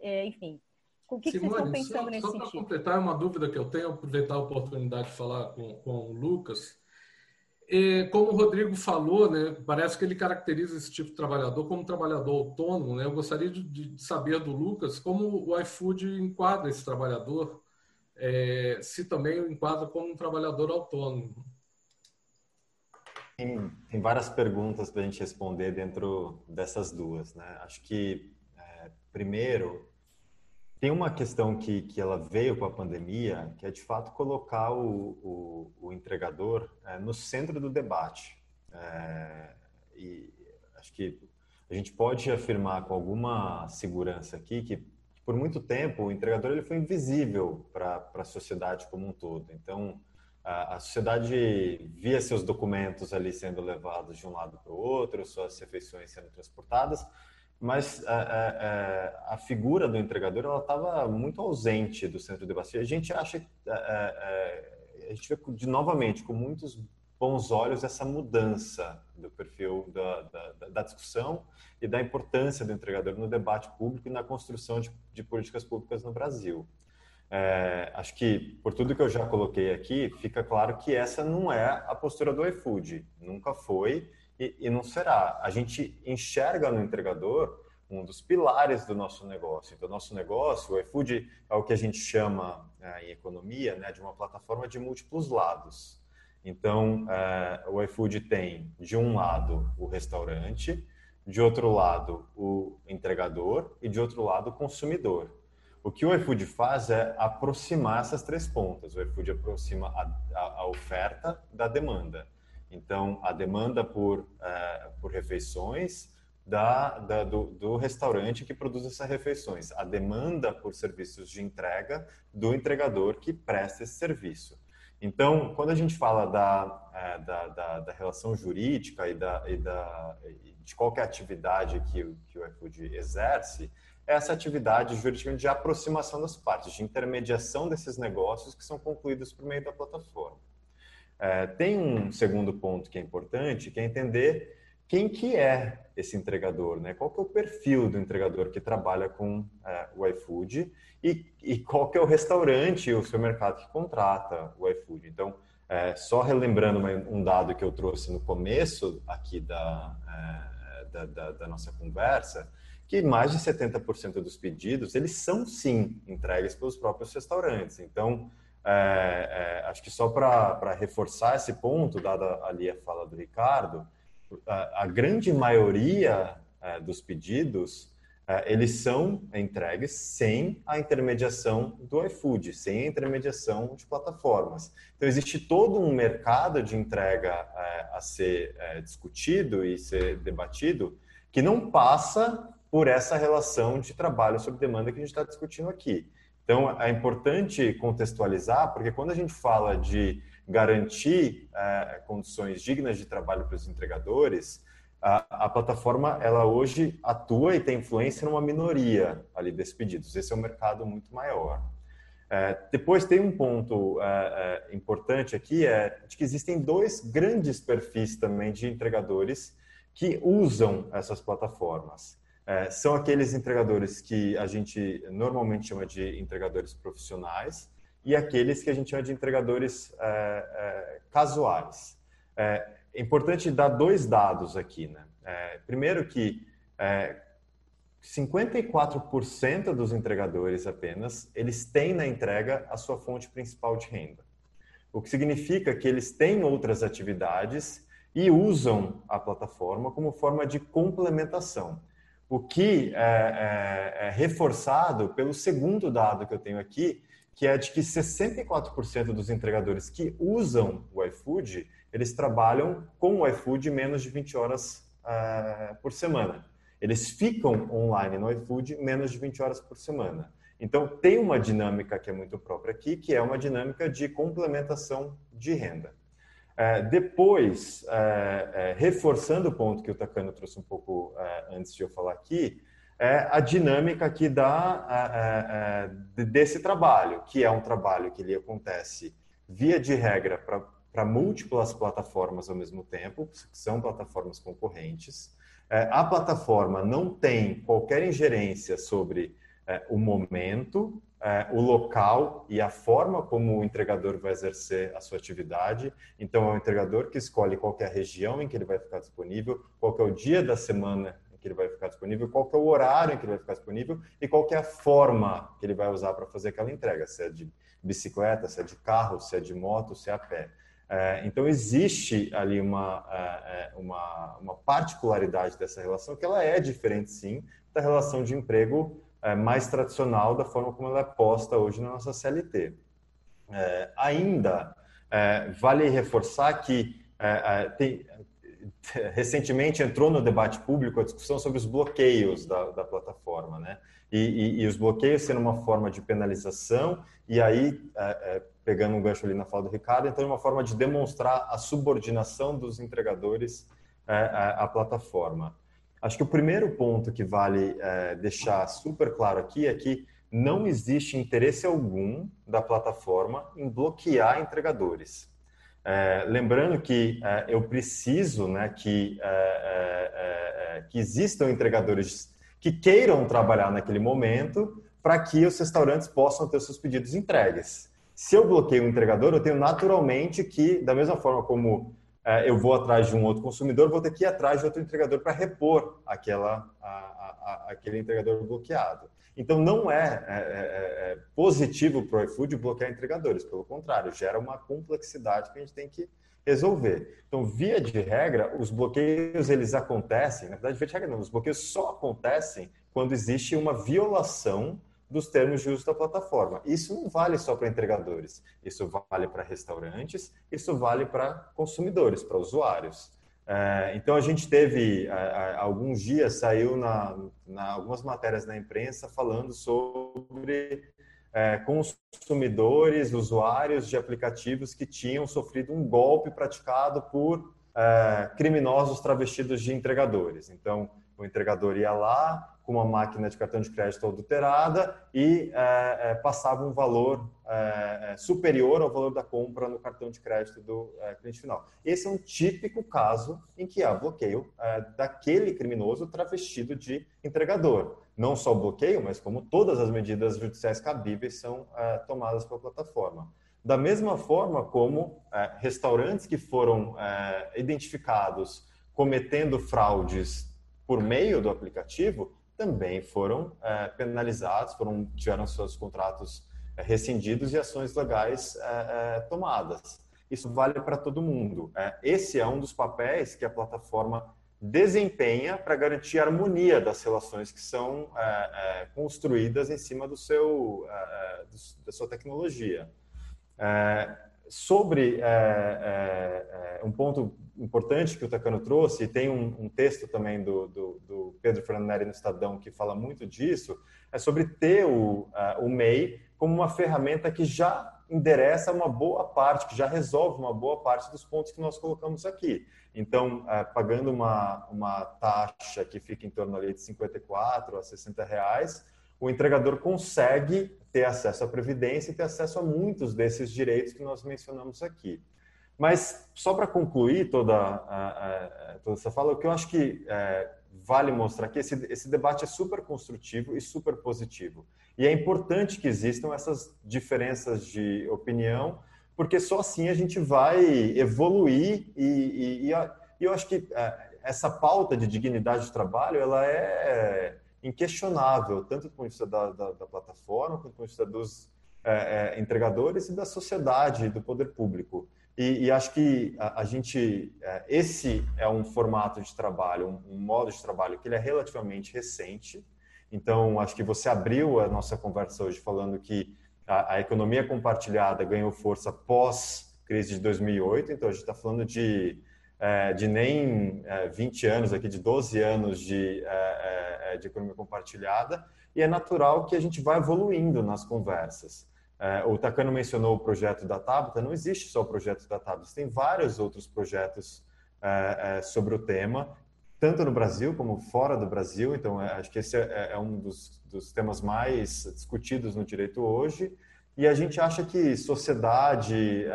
é, enfim. O que, Simone, que vocês estão pensando só, nesse só sentido? Só para completar uma dúvida que eu tenho, aproveitar a oportunidade de falar com, com o Lucas. Como o Rodrigo falou, né, parece que ele caracteriza esse tipo de trabalhador como trabalhador autônomo. Né? Eu gostaria de, de saber do Lucas como o iFood enquadra esse trabalhador, é, se também o enquadra como um trabalhador autônomo. Tem, tem várias perguntas para a gente responder dentro dessas duas. Né? Acho que, é, primeiro, tem uma questão que, que ela veio com a pandemia, que é de fato colocar o, o, o entregador é, no centro do debate. É, e acho que a gente pode afirmar com alguma segurança aqui que, por muito tempo, o entregador ele foi invisível para a sociedade como um todo. Então, a, a sociedade via seus documentos ali sendo levados de um lado para o outro, suas refeições sendo transportadas, mas a, a, a, figura do entregador ela estava muito ausente do centro de debate. A gente acha, a, gente vê de novamente com muitos bons olhos essa mudança do perfil da, da, da, discussão e da importância do entregador no debate público e na construção de, de políticas públicas no Brasil. É, acho que por tudo que eu já coloquei aqui, fica claro que essa não é a postura do iFood, nunca foi e, e não será. A gente enxerga no entregador um dos pilares do nosso negócio. Então, nosso negócio, o iFood é o que a gente chama é, em economia né, de uma plataforma de múltiplos lados. Então, é, o iFood tem, de um lado, o restaurante, de outro lado, o entregador e de outro lado, o consumidor. o que o iFood faz é aproximar essas três pontas. O iFood aproxima a, a, a oferta da demanda. Então, a demanda por, é, por refeições da, da do, do, restaurante que produz essas refeições, a demanda por serviços de entrega do entregador que presta esse serviço. Então, quando a gente fala da, é, da, da, da, relação jurídica e, da, e da, de qualquer atividade que, que o iFood exerce, é essa atividade jurídica de aproximação das partes, de intermediação desses negócios que são concluídos por meio da plataforma. É, tem um segundo ponto que é importante, que é entender quem que é esse entregador, né? Qual que é o perfil do entregador que trabalha com é, o iFood e, e, qual que é o restaurante, o seu mercado que contrata o iFood. Então, é, só relembrando um dado que eu trouxe no começo aqui da, é, da, da, da, nossa conversa, que mais de 70% dos pedidos, eles são sim entregues pelos próprios restaurantes. Então, é, é, acho que só para reforçar esse ponto, dada ali a fala do Ricardo, a, a grande maioria é, dos pedidos é, eles são entregues sem a intermediação do iFood, sem a intermediação de plataformas. Então, existe todo um mercado de entrega é, a ser é, discutido e ser debatido que não passa por essa relação de trabalho sob demanda que a gente está discutindo aqui. Então, é importante contextualizar, porque quando a gente fala de garantir é, condições dignas de trabalho para os entregadores, a, a, plataforma ela hoje atua e tem influência numa minoria ali desses pedidos. Esse é um mercado muito maior. É, depois tem um ponto é, é, importante aqui é de que existem dois grandes perfis também de entregadores que usam essas plataformas. É, são aqueles entregadores que a gente normalmente chama de entregadores profissionais e aqueles que a gente chama de entregadores é, casuais. É, é importante dar dois dados aqui, né? É, primeiro que é, 54% dos entregadores apenas, eles têm na entrega a sua fonte principal de renda. O que significa que eles têm outras atividades e usam a plataforma como forma de complementação. O que é, é, é reforçado pelo segundo dado que eu tenho aqui, que é de que 64% dos entregadores que usam o iFood eles trabalham com o iFood menos de 20 horas uh, por semana. Eles ficam online no iFood menos de 20 horas por semana. Então, tem uma dinâmica que é muito própria aqui, que é uma dinâmica de complementação de renda. Uh, depois, uh, reforçando o ponto que o Takano trouxe um pouco antes de eu falar aqui, é a dinâmica aqui da, desse trabalho, que é um trabalho que ele acontece via de regra para múltiplas plataformas ao mesmo tempo, que são plataformas concorrentes. É, a plataforma não tem qualquer ingerência sobre é, o momento, é, o local e a forma como o entregador vai exercer a sua atividade. Então, é o entregador que escolhe qual é a região em que ele vai ficar disponível, qual é o dia da semana em que ele vai ficar disponível, qual é o horário em que ele vai ficar disponível e qual é a forma que ele vai usar para fazer aquela entrega, se é de bicicleta, se é de carro, se é de moto, se é a pé. É, então, existe ali uma, é, é, uma, uma, particularidade dessa relação que ela é diferente, sim, da relação de emprego mais tradicional, da forma como ela é posta hoje na nossa CLT. ainda, vale reforçar que tem, [laughs] recentemente entrou no debate público a discussão sobre os bloqueios da, da plataforma, né? E, e, e, os bloqueios sendo uma forma de penalização, e aí pegando um gancho ali na fala do Ricardo, então é uma forma de demonstrar a subordinação dos entregadores é, à, à, plataforma. Acho que o primeiro ponto que vale é, deixar super claro aqui é que não existe interesse algum da plataforma em bloquear entregadores. É, lembrando que é, eu preciso né, que, é, é, que existam entregadores que queiram trabalhar naquele momento para que os restaurantes possam ter seus pedidos entregues. Se eu bloqueio o entregador, eu tenho naturalmente que, da mesma forma como é, eu vou atrás de um outro consumidor, vou ter que ir atrás de outro entregador para repor aquela, a, a, a, aquele entregador bloqueado. Então, não é, é, é, é positivo para o iFood bloquear entregadores, pelo contrário, gera uma complexidade que a gente tem que resolver. Então, via de regra, os bloqueios eles acontecem, na verdade, via de regra não, os bloqueios só acontecem quando existe uma violação dos termos de uso da plataforma. Isso não vale só para entregadores, isso vale para restaurantes, isso vale para consumidores, para usuários. É, então a gente teve é, alguns dias saiu na, na, algumas matérias na imprensa falando sobre é, consumidores, usuários de aplicativos que tinham sofrido um golpe praticado por é, criminosos travestidos de entregadores. Então o entregador ia lá, com uma máquina de cartão de crédito adulterada e é, é, passava um valor é, é, superior ao valor da compra no cartão de crédito do é, cliente final. Esse é um típico caso em que há bloqueio é, daquele criminoso travestido de entregador. Não só bloqueio, mas como todas as medidas judiciais cabíveis são tomadas pela plataforma. Da mesma forma como restaurantes que foram identificados cometendo fraudes por meio do aplicativo também foram é, penalizados, foram tiveram seus contratos é, rescindidos e ações legais é, é tomadas. Isso vale para todo mundo. É, esse é um dos papéis que a plataforma desempenha para garantir a harmonia das relações que são é, construídas em cima do seu, do, da sua tecnologia. Sobre um ponto importante que o Tacano trouxe, e tem um, um texto também do, do, do, Pedro Fernandes no Estadão que fala muito disso, é sobre ter o, uh, o MEI como uma ferramenta que já endereça uma boa parte, que já resolve uma boa parte dos pontos que nós colocamos aqui. Então, uh, pagando uma, uma taxa que fica em torno ali de 54 a 60 reais, o entregador consegue ter acesso à previdência e ter acesso a muitos desses direitos que nós mencionamos aqui. Mas só para concluir toda, a, a, toda essa fala, o que eu acho que é, vale mostrar aqui, esse, esse debate é super construtivo e super positivo. E é importante que existam essas diferenças de opinião, porque só assim a gente vai evoluir e, e, e eu acho que é, essa pauta de dignidade de trabalho, ela é inquestionável, tanto do ponto de vista da, da, da plataforma, quanto do ponto de vista dos é, é, entregadores e da sociedade, do poder público. E, e acho que a, a, gente, é, esse é um formato de trabalho, um, um, modo de trabalho que ele é relativamente recente. Então, acho que você abriu a nossa conversa hoje falando que a, a economia compartilhada ganhou força pós crise de 2008. Então, a gente está falando de, é, de nem é, 20 anos aqui, de 12 anos de, é, de economia compartilhada. E é natural que a gente vá evoluindo nas conversas. É, o Takano mencionou o projeto da Tabata, não existe só o projeto da Tabata, tem vários outros projetos é, é, sobre o tema, tanto no Brasil como fora do Brasil, então é, acho que esse é, é, um dos, dos, temas mais discutidos no direito hoje, e a gente acha que sociedade,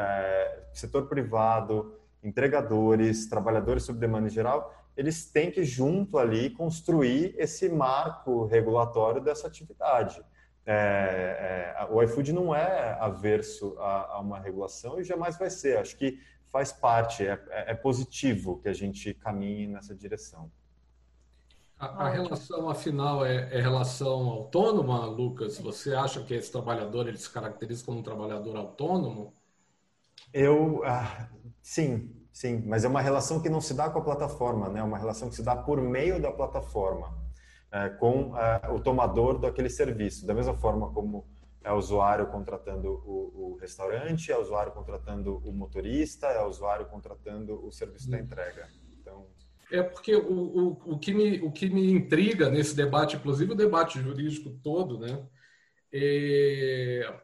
setor privado, entregadores, trabalhadores sob demanda em geral, eles têm que junto ali construir esse marco regulatório dessa atividade. É, é, o iFood não é averso a, a, uma regulação e jamais vai ser. Acho que faz parte, é, é, é positivo que a gente caminhe nessa direção. A, a relação, afinal, é, é, relação autônoma, Lucas? Você acha que esse trabalhador ele se caracteriza como um trabalhador autônomo? Eu, ah, sim, sim, mas é uma relação que não se dá com a plataforma, né? É uma relação que se dá por meio da plataforma é, com é, o tomador daquele serviço. Da mesma forma como é o usuário contratando o, o, restaurante, é o usuário contratando o motorista, é o usuário contratando o serviço da entrega. Então... É porque o, o, o, que me, o que me intriga nesse debate, inclusive o debate jurídico todo, né, é,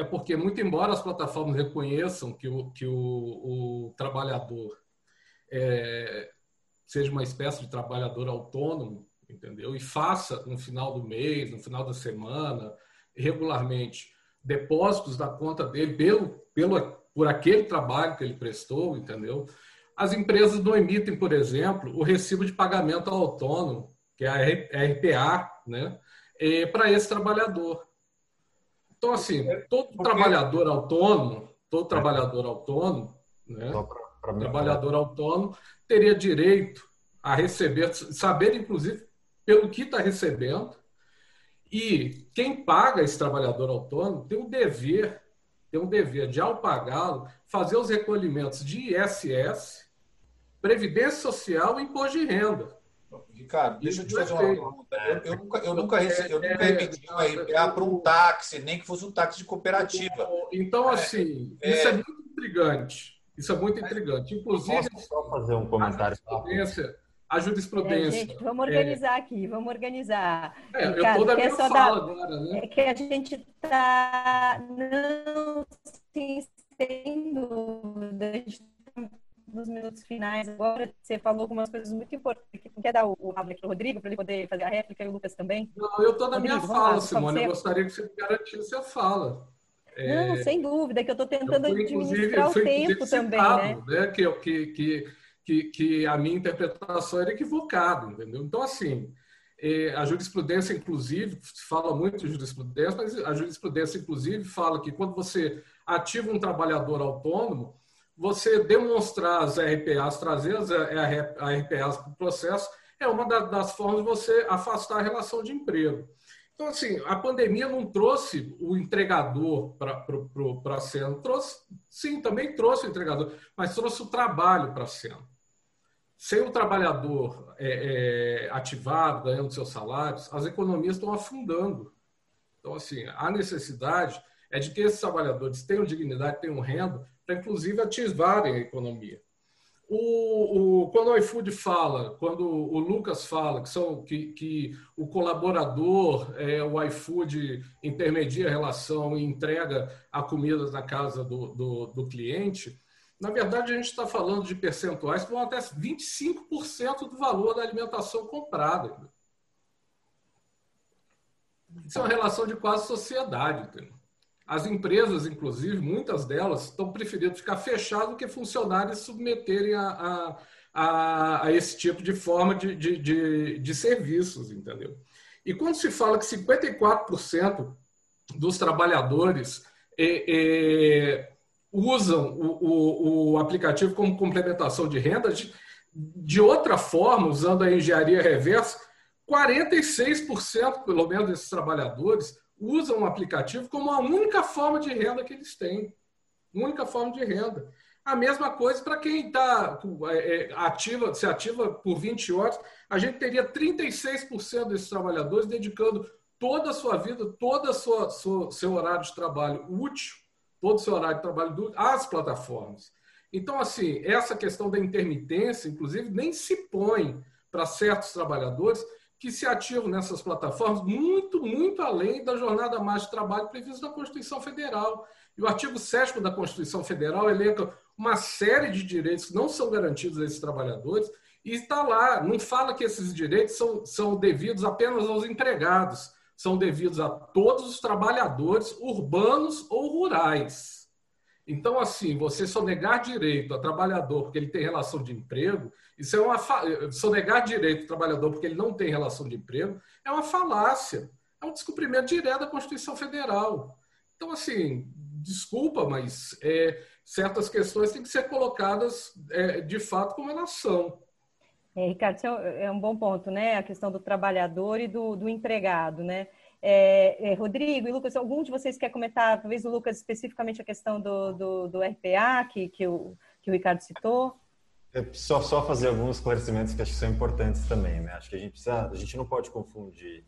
é porque, muito embora as plataformas reconheçam que o, que o, o trabalhador é, seja uma espécie de trabalhador autônomo, entendeu? E faça no final do mês, no final da semana, regularmente, depósitos da conta dele pelo, pelo, por aquele trabalho que ele prestou, entendeu? As empresas não emitem, por exemplo, o recibo de pagamento autônomo, que é a RPA, né? para esse trabalhador. Então, assim, todo trabalhador autônomo, todo trabalhador autônomo, né? trabalhador autônomo teria direito a receber, saber, inclusive, pelo que está recebendo. E quem paga esse trabalhador autônomo tem o dever, tem um dever de, ao pagá-lo, fazer os recolhimentos de ISS, Previdência Social e Imposto de Renda. Ricardo, deixa eu te fazer uma pergunta. Eu, eu nunca, eu nunca, recebi, eu nunca emiti um RPA para um táxi, nem que fosse um táxi de cooperativa. Então, assim, é, isso é, é muito intrigante. Isso é muito intrigante. Inclusive, posso só fazer um comentário? A jurisprudência, a jurisprudência. É, gente, vamos organizar é, aqui, vamos organizar. É, eu estou da minha fala da, agora, né? É que a gente está não se sem dúvida, nos minutos finais agora, você falou algumas coisas muito importantes. Quer dar o, o aqui para o Rodrigo, para ele poder fazer a réplica e o Lucas também? Não, eu estou na minha fala, lá, Simone. Eu gostaria que você garantisse a fala. Não, é... sem dúvida, que eu estou tentando eu fui, administrar o tempo também, né? né? Que, que, que, que, que a minha interpretação era equivocada, entendeu? Então, assim, é, a jurisprudência, inclusive, fala muito de jurisprudência, mas a jurisprudência, inclusive, fala que quando você ativa um trabalhador autônomo, você demonstrar as RPAs, trazer as RPAs para o processo, é uma das formas de você afastar a relação de emprego. Então, assim, a pandemia não trouxe o entregador para a cena. Trouxe, sim, também trouxe o entregador, mas trouxe o trabalho para a cena. Sem o trabalhador é, é, ativado, ganhando seus salários, as economias estão afundando. Então, assim, a necessidade é de que esses trabalhadores tenham dignidade, tenham renda, para inclusive ativarem a economia. O, o, quando o iFood fala, quando o Lucas fala que, são, que, que o colaborador, é, o iFood intermedia a relação e entrega a comida na casa do, do, do cliente, na verdade a gente está falando de percentuais que vão até 25% do valor da alimentação comprada. Isso é uma relação de quase sociedade. Entendeu? As empresas, inclusive, muitas delas, estão preferindo ficar fechadas do que funcionários submeterem a, a, a, esse tipo de forma de, de, de, de serviços, entendeu? E quando se fala que 54% dos trabalhadores é, é, usam o, o, o, aplicativo como complementação de renda, de, de outra forma, usando a engenharia reversa, 46% pelo menos desses trabalhadores usam o aplicativo como a única forma de renda que eles têm. Única forma de renda. A mesma coisa para quem está é, é, ativa, se ativa por 20 horas, a gente teria 36% desses trabalhadores dedicando toda a sua vida, todo o seu horário de trabalho útil, todo o seu horário de trabalho útil às plataformas. Então, assim, essa questão da intermitência, inclusive, nem se põe para certos trabalhadores, que se ativam nessas plataformas muito, muito além da jornada mais de trabalho prevista na Constituição Federal. E o artigo 7 da Constituição Federal elenca uma série de direitos que não são garantidos a esses trabalhadores e está lá, não fala que esses direitos são, são devidos apenas aos empregados, são devidos a todos os trabalhadores urbanos ou rurais. Então, assim, você só negar direito a trabalhador porque ele tem relação de emprego, isso é uma fa... sonegar direito do trabalhador porque ele não tem relação de emprego é uma falácia, é um descumprimento direto da Constituição Federal. Então, assim, desculpa, mas é, certas questões têm que ser colocadas é, de fato como elas são. É, Ricardo, isso é, é um bom ponto, né? A questão do trabalhador e do, do empregado, né? É, é, Rodrigo e Lucas, algum de vocês quer comentar, talvez o Lucas especificamente a questão do, do, do RPA que, que, o, que o Ricardo citou? Só, só fazer alguns esclarecimentos que acho que são importantes também, né? Acho que a gente precisa, a gente não pode confundir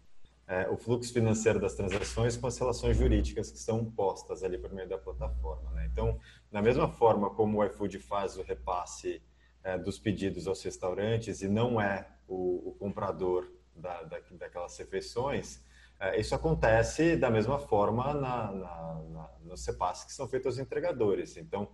é, o fluxo financeiro das transações com as relações jurídicas que são postas ali por meio da plataforma, né? Então, da mesma forma como o iFood faz o repasse é, dos pedidos aos restaurantes e não é o, o comprador da, da, daquelas refeições, é, isso acontece da mesma forma na, na, na, nos repasses que são feitos aos entregadores. Então,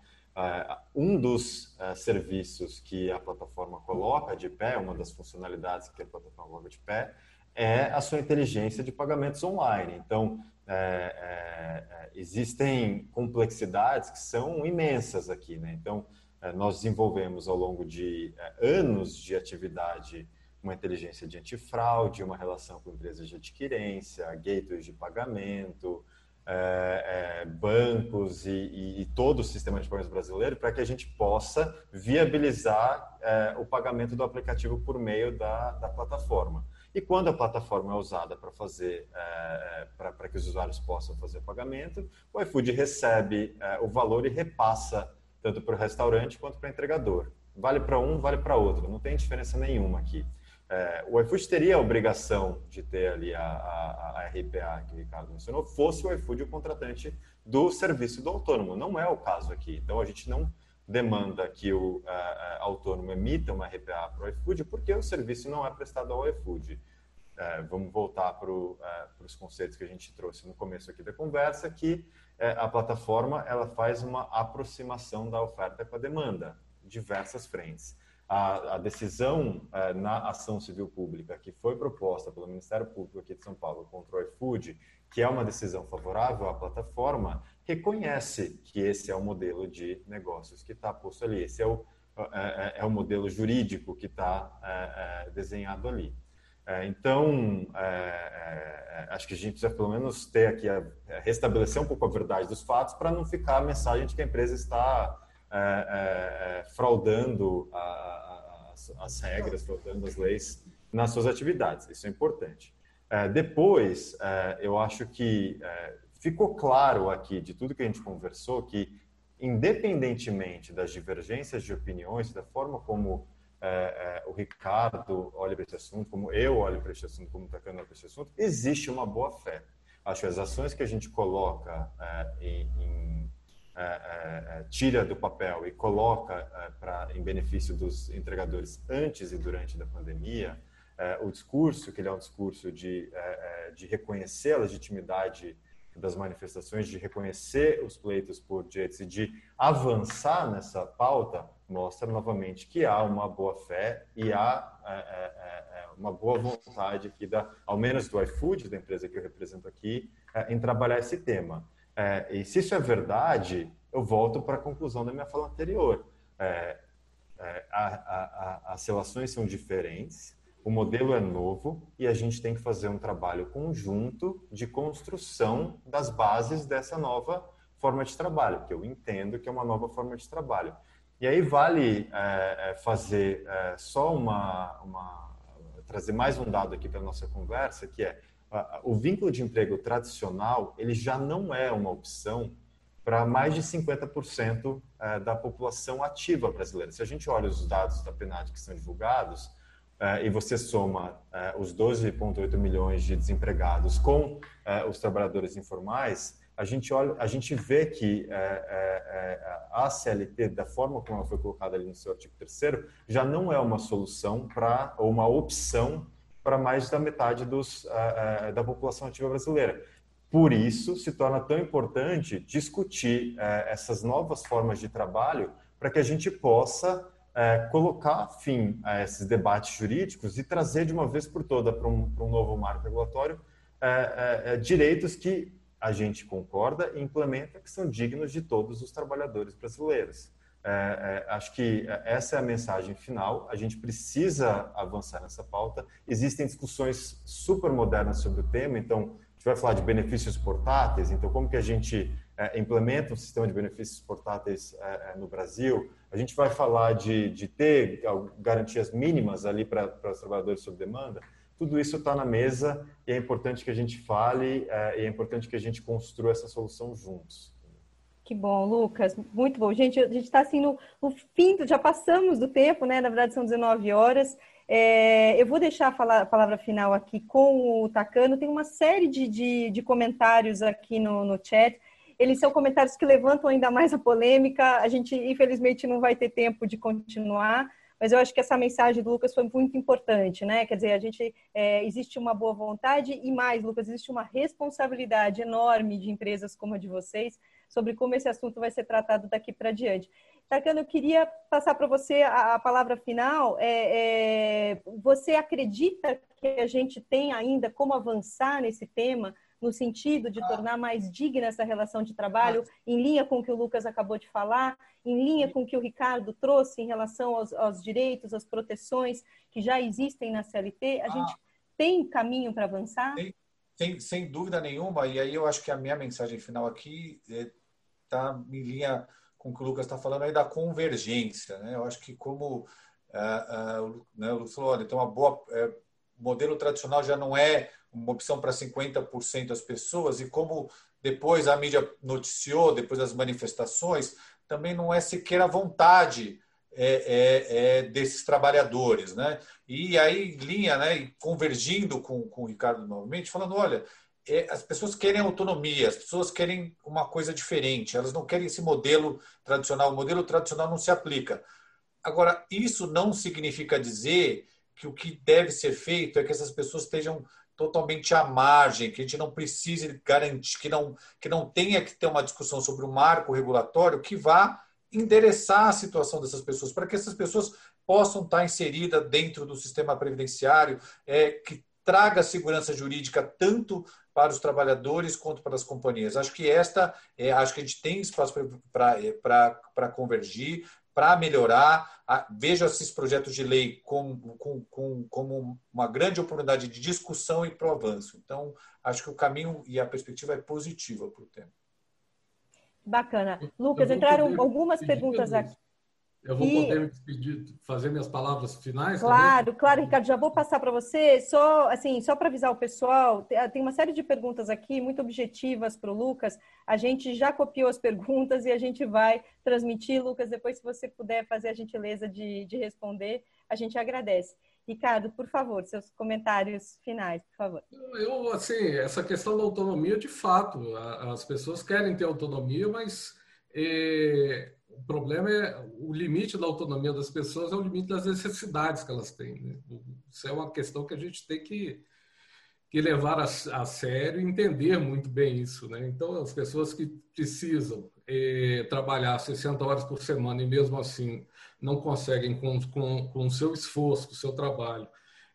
um dos uh, serviços que a plataforma coloca de pé, uma das funcionalidades que a plataforma coloca de pé, é a sua inteligência de pagamentos online. Então, é, é, existem complexidades que são imensas aqui. Né? Então, é, nós desenvolvemos ao longo de anos de atividade uma inteligência de antifraude, uma relação com empresas de adquirência, gateways de pagamento, é, é, bancos e, e, e, todo o sistema de pagamentos brasileiro para que a gente possa viabilizar é, o pagamento do aplicativo por meio da, da, plataforma. E quando a plataforma é usada para fazer, é, é, para que os usuários possam fazer o pagamento, o iFood recebe é, o valor e repassa tanto para o restaurante quanto para o entregador. Vale para um, vale para outro, não tem diferença nenhuma aqui. É, o iFood teria a obrigação de ter ali a, a, a RPA que o Ricardo mencionou, fosse o iFood o contratante do serviço do autônomo. Não é o caso aqui. Então, a gente não demanda que o a, a, autônomo emita uma RPA para o iFood, porque o serviço não é prestado ao iFood. É, vamos voltar para é, os conceitos que a gente trouxe no começo aqui da conversa, que é, a plataforma ela faz uma aproximação da oferta com a demanda, diversas frentes a, a decisão é, na ação civil pública que foi proposta pelo Ministério Público aqui de São Paulo contra o iFood, que é uma decisão favorável à plataforma, reconhece que esse é o modelo de negócios que está posto ali, esse é o, é, é, é o modelo jurídico que está é, é, desenhado ali. É, então, acho que a gente precisa pelo menos ter aqui, a, restabelecer um pouco a verdade dos fatos para não ficar a mensagem de que a empresa está é, é, é, fraudando a, as, as, regras, fraudando as leis nas suas atividades. Isso é importante. É, depois, eu acho que ficou claro aqui, de tudo que a gente conversou, que independentemente das divergências de opiniões, da forma como é, é, o Ricardo olha para esse assunto, como eu olho para esse assunto, como o Takano olha para esse assunto, existe uma boa fé. Acho que as ações que a gente coloca é, em é, é, é, tira do papel e coloca pra, em benefício dos entregadores antes e durante da pandemia, o discurso, que ele é um discurso de, de reconhecer a legitimidade das manifestações, de reconhecer os pleitos por direitos e de avançar nessa pauta, mostra novamente que há uma boa fé e há é, é, é, uma boa vontade aqui, da, ao menos do iFood, da empresa que eu represento aqui, em trabalhar esse tema. É, e se isso é verdade, eu volto para a conclusão da minha fala anterior. É, é, a, a, a, as relações são diferentes, o modelo é novo e a gente tem que fazer um trabalho conjunto de construção das bases dessa nova forma de trabalho, que eu entendo que é uma nova forma de trabalho. E aí vale é, é fazer é, só uma, uma, trazer mais um dado aqui para nossa conversa, que é o vínculo de emprego tradicional ele já não é uma opção para mais de 50% é, da população ativa brasileira. Se a gente olha os dados da PNAD que são divulgados é, e você soma é, os 12,8 milhões de desempregados com os trabalhadores informais, a gente olha, a gente vê que a CLT, da forma como ela foi colocada ali no seu artigo 3 já não é uma solução para ou uma opção para mais da metade dos, uh, uh, da população ativa brasileira. Por isso, se torna tão importante discutir uh, essas novas formas de trabalho para que a gente possa colocar fim a esses debates jurídicos e trazer de uma vez por toda para um, para um novo marco regulatório direitos que a gente concorda e implementa que são dignos de todos os trabalhadores brasileiros. É, é, acho que essa é a mensagem final. A gente precisa avançar nessa pauta. Existem discussões super modernas sobre o tema, então a gente vai falar de benefícios portáteis. Então, como que a gente é, implementa um sistema de benefícios portáteis é, é, no Brasil? A gente vai falar de, de ter garantias mínimas ali para, os trabalhadores sob demanda. Tudo isso está na mesa e é importante que a gente fale é, e é importante que a gente construa essa solução juntos. Que bom, Lucas, muito bom. Gente, a gente está assim no, no, fim, já passamos do tempo, né? Na verdade, são 19 horas. É, eu vou deixar a, falar, a, palavra final aqui com o Tacano. Tem uma série de, de, de comentários aqui no, no chat. Eles são comentários que levantam ainda mais a polêmica. A gente, infelizmente, não vai ter tempo de continuar, mas eu acho que essa mensagem do Lucas foi muito importante, né? Quer dizer, a gente é, existe uma boa vontade e mais, Lucas, existe uma responsabilidade enorme de empresas como a de vocês sobre como esse assunto vai ser tratado daqui para diante. Takano, eu queria passar para você a, a, palavra final. É, é, você acredita que a gente tem ainda como avançar nesse tema, no sentido de tornar mais digna essa relação de trabalho, em linha com o que o Lucas acabou de falar, em linha com o que o Ricardo trouxe em relação aos, aos direitos, às proteções que já existem na CLT? A gente tem caminho para avançar? Tem, sem, sem dúvida nenhuma, e aí eu acho que a minha mensagem final aqui está é, em linha com o que o Lucas está falando aí da convergência. Né? Eu acho que como uh, uh, né, o Lucas falou, olha, então a boa uh, modelo tradicional já não é uma opção para 50% das pessoas e como depois a mídia noticiou, depois das manifestações, também não é sequer a vontade é, é, é, desses trabalhadores, né? E aí, linha, né, convergindo com, com o Ricardo novamente, falando, olha, é, as pessoas querem autonomia, as pessoas querem uma coisa diferente, elas não querem esse modelo tradicional, o modelo tradicional não se aplica. Agora, isso não significa dizer que o que deve ser feito é que essas pessoas estejam totalmente à margem, que a gente não precise garantir, que não, que não tenha que ter uma discussão sobre o marco regulatório que vá endereçar a situação dessas pessoas, para que essas pessoas possam estar inseridas dentro do sistema previdenciário, é, que traga segurança jurídica tanto para os trabalhadores quanto para as companhias. Acho que esta, é, acho que a gente tem espaço para convergir, para melhorar. Vejo esses projetos de lei como, como, como uma grande oportunidade de discussão e para o avanço. Então, acho que o caminho e a perspectiva é positiva para o tema. Bacana. Lucas, entraram algumas perguntas aqui. Eu vou e... poder me despedir, fazer minhas palavras finais? Claro, também? claro, Ricardo. Já vou passar para você. Só assim, só para avisar o pessoal, tem uma série de perguntas aqui, muito objetivas para o Lucas. A gente já copiou as perguntas e a gente vai transmitir, Lucas. Depois, se você puder fazer a gentileza de, de responder, a gente agradece. Ricardo, por favor, seus comentários finais, por favor. Eu, assim, essa questão da autonomia, de fato, as pessoas querem ter autonomia, mas é, o problema é o limite da autonomia das pessoas é o limite das necessidades que elas têm. Né? Isso é uma questão que a gente tem que, que levar a, a sério e entender muito bem isso. Né? Então, as pessoas que precisam é, trabalhar 60 horas por semana e mesmo assim não conseguem, com, com, com o seu esforço, com o seu trabalho,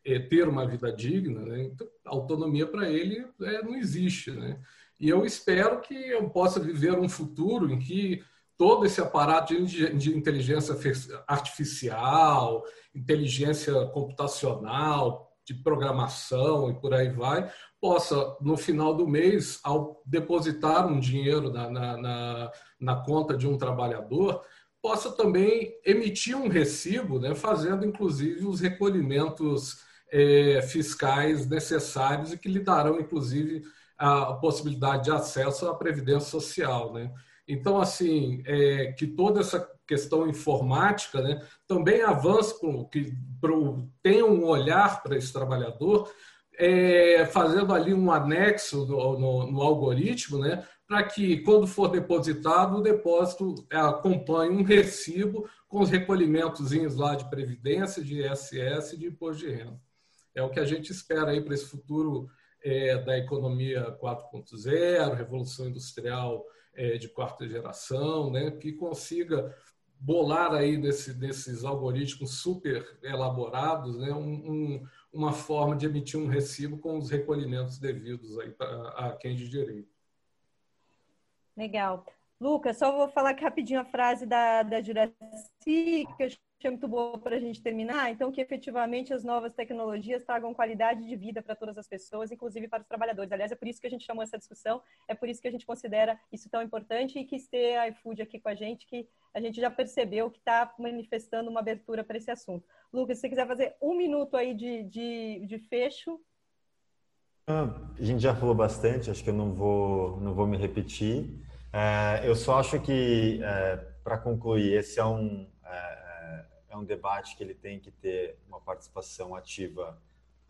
é, ter uma vida digna, né? então, autonomia para ele é, não existe. Né? E eu espero que eu possa viver um futuro em que todo esse aparato de, de inteligência artificial, inteligência computacional, de programação e por aí vai, possa, no final do mês, ao depositar um dinheiro na, na, na, na conta de um trabalhador, possa também emitir um recibo, né, fazendo inclusive os recolhimentos é, fiscais necessários e que lhe darão, inclusive, a possibilidade de acesso à Previdência Social. Né? Então, assim, é, que toda essa questão informática né, também avance, pro, que pro, tenha um olhar para esse trabalhador, é, fazendo ali um anexo no, no, no algoritmo, né, para que, quando for depositado, o depósito é, acompanhe um recibo com os recolhimentos lá de previdência, de ISS e de imposto de renda. É o que a gente espera aí para esse futuro é, da economia 4.0, revolução industrial é, de quarta geração, né, que consiga bolar aí nesse, nesses algoritmos super elaborados né, um, um, uma forma de emitir um recibo com os recolhimentos devidos aí pra, a quem de direito. Legal. Lucas, só vou falar rapidinho a frase da, da Juraci, que eu é muito boa para a gente terminar. Então, que efetivamente as novas tecnologias tragam qualidade de vida para todas as pessoas, inclusive para os trabalhadores. Aliás, é por isso que a gente chamou essa discussão, é por isso que a gente considera isso tão importante e quis ter a iFood aqui com a gente, que a gente já percebeu que está manifestando uma abertura para esse assunto. Lucas, se você quiser fazer um minuto aí de, de, de fecho. Ah, a gente já falou bastante, acho que eu não vou, não vou me repetir. É, eu só acho que, é, para concluir, esse é um, é, um debate que ele tem que ter uma participação ativa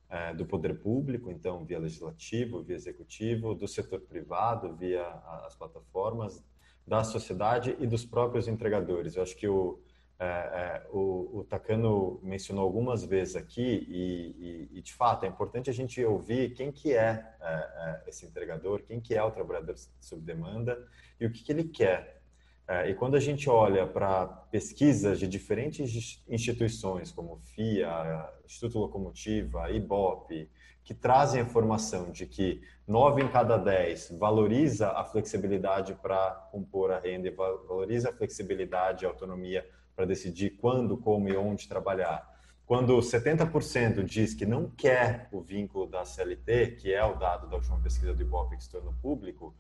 é, do poder público, então via legislativo, via executivo, do setor privado, via as plataformas, da sociedade e dos próprios entregadores. Eu acho que o, é, é, o, o Takano mencionou algumas vezes aqui e, e, e, de fato é importante a gente ouvir quem que é, é, é esse entregador, quem que é o trabalhador sob demanda e o que, que ele quer. É, e quando a gente olha para pesquisas de diferentes instituições, como FIA, Instituto Locomotiva, IBOP, que trazem a informação de que 9 em cada 10 valoriza a flexibilidade para compor a renda valoriza a flexibilidade e a autonomia para decidir quando, como e onde trabalhar. Quando 70% diz que não quer o vínculo da CLT, que é o dado da última pesquisa do IBOP que se tornou público,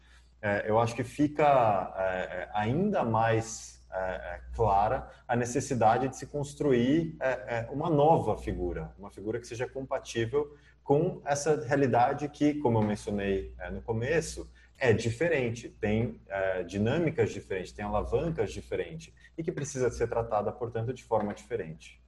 é, eu acho que fica é, é ainda mais é, é, clara a necessidade de se construir uma nova figura, uma figura que seja compatível com essa realidade que, como eu mencionei no começo, é diferente, tem é, dinâmicas diferentes, tem alavancas diferentes e que precisa ser tratada, portanto, de forma diferente.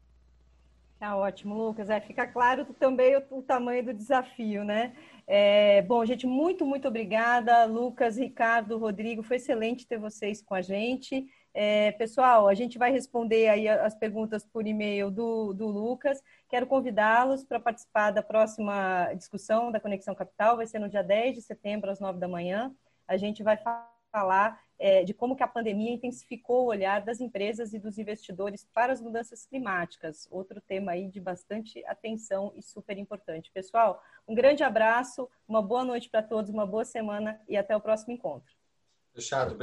Tá ótimo, Lucas. É, fica claro também o, o tamanho do desafio, né? É, bom, gente, muito, muito obrigada, Lucas, Ricardo, Rodrigo. Foi excelente ter vocês com a gente. É, pessoal, a gente vai responder aí as perguntas por e-mail do, do Lucas. Quero convidá-los para participar da próxima discussão da Conexão Capital. Vai ser no dia 10 de setembro, às 9 da manhã. A gente vai falar é, de como que a pandemia intensificou o olhar das empresas e dos investidores para as mudanças climáticas. Outro tema aí de bastante atenção e super importante. Pessoal, um grande abraço, uma boa noite para todos, uma boa semana e até o próximo encontro. Fechado.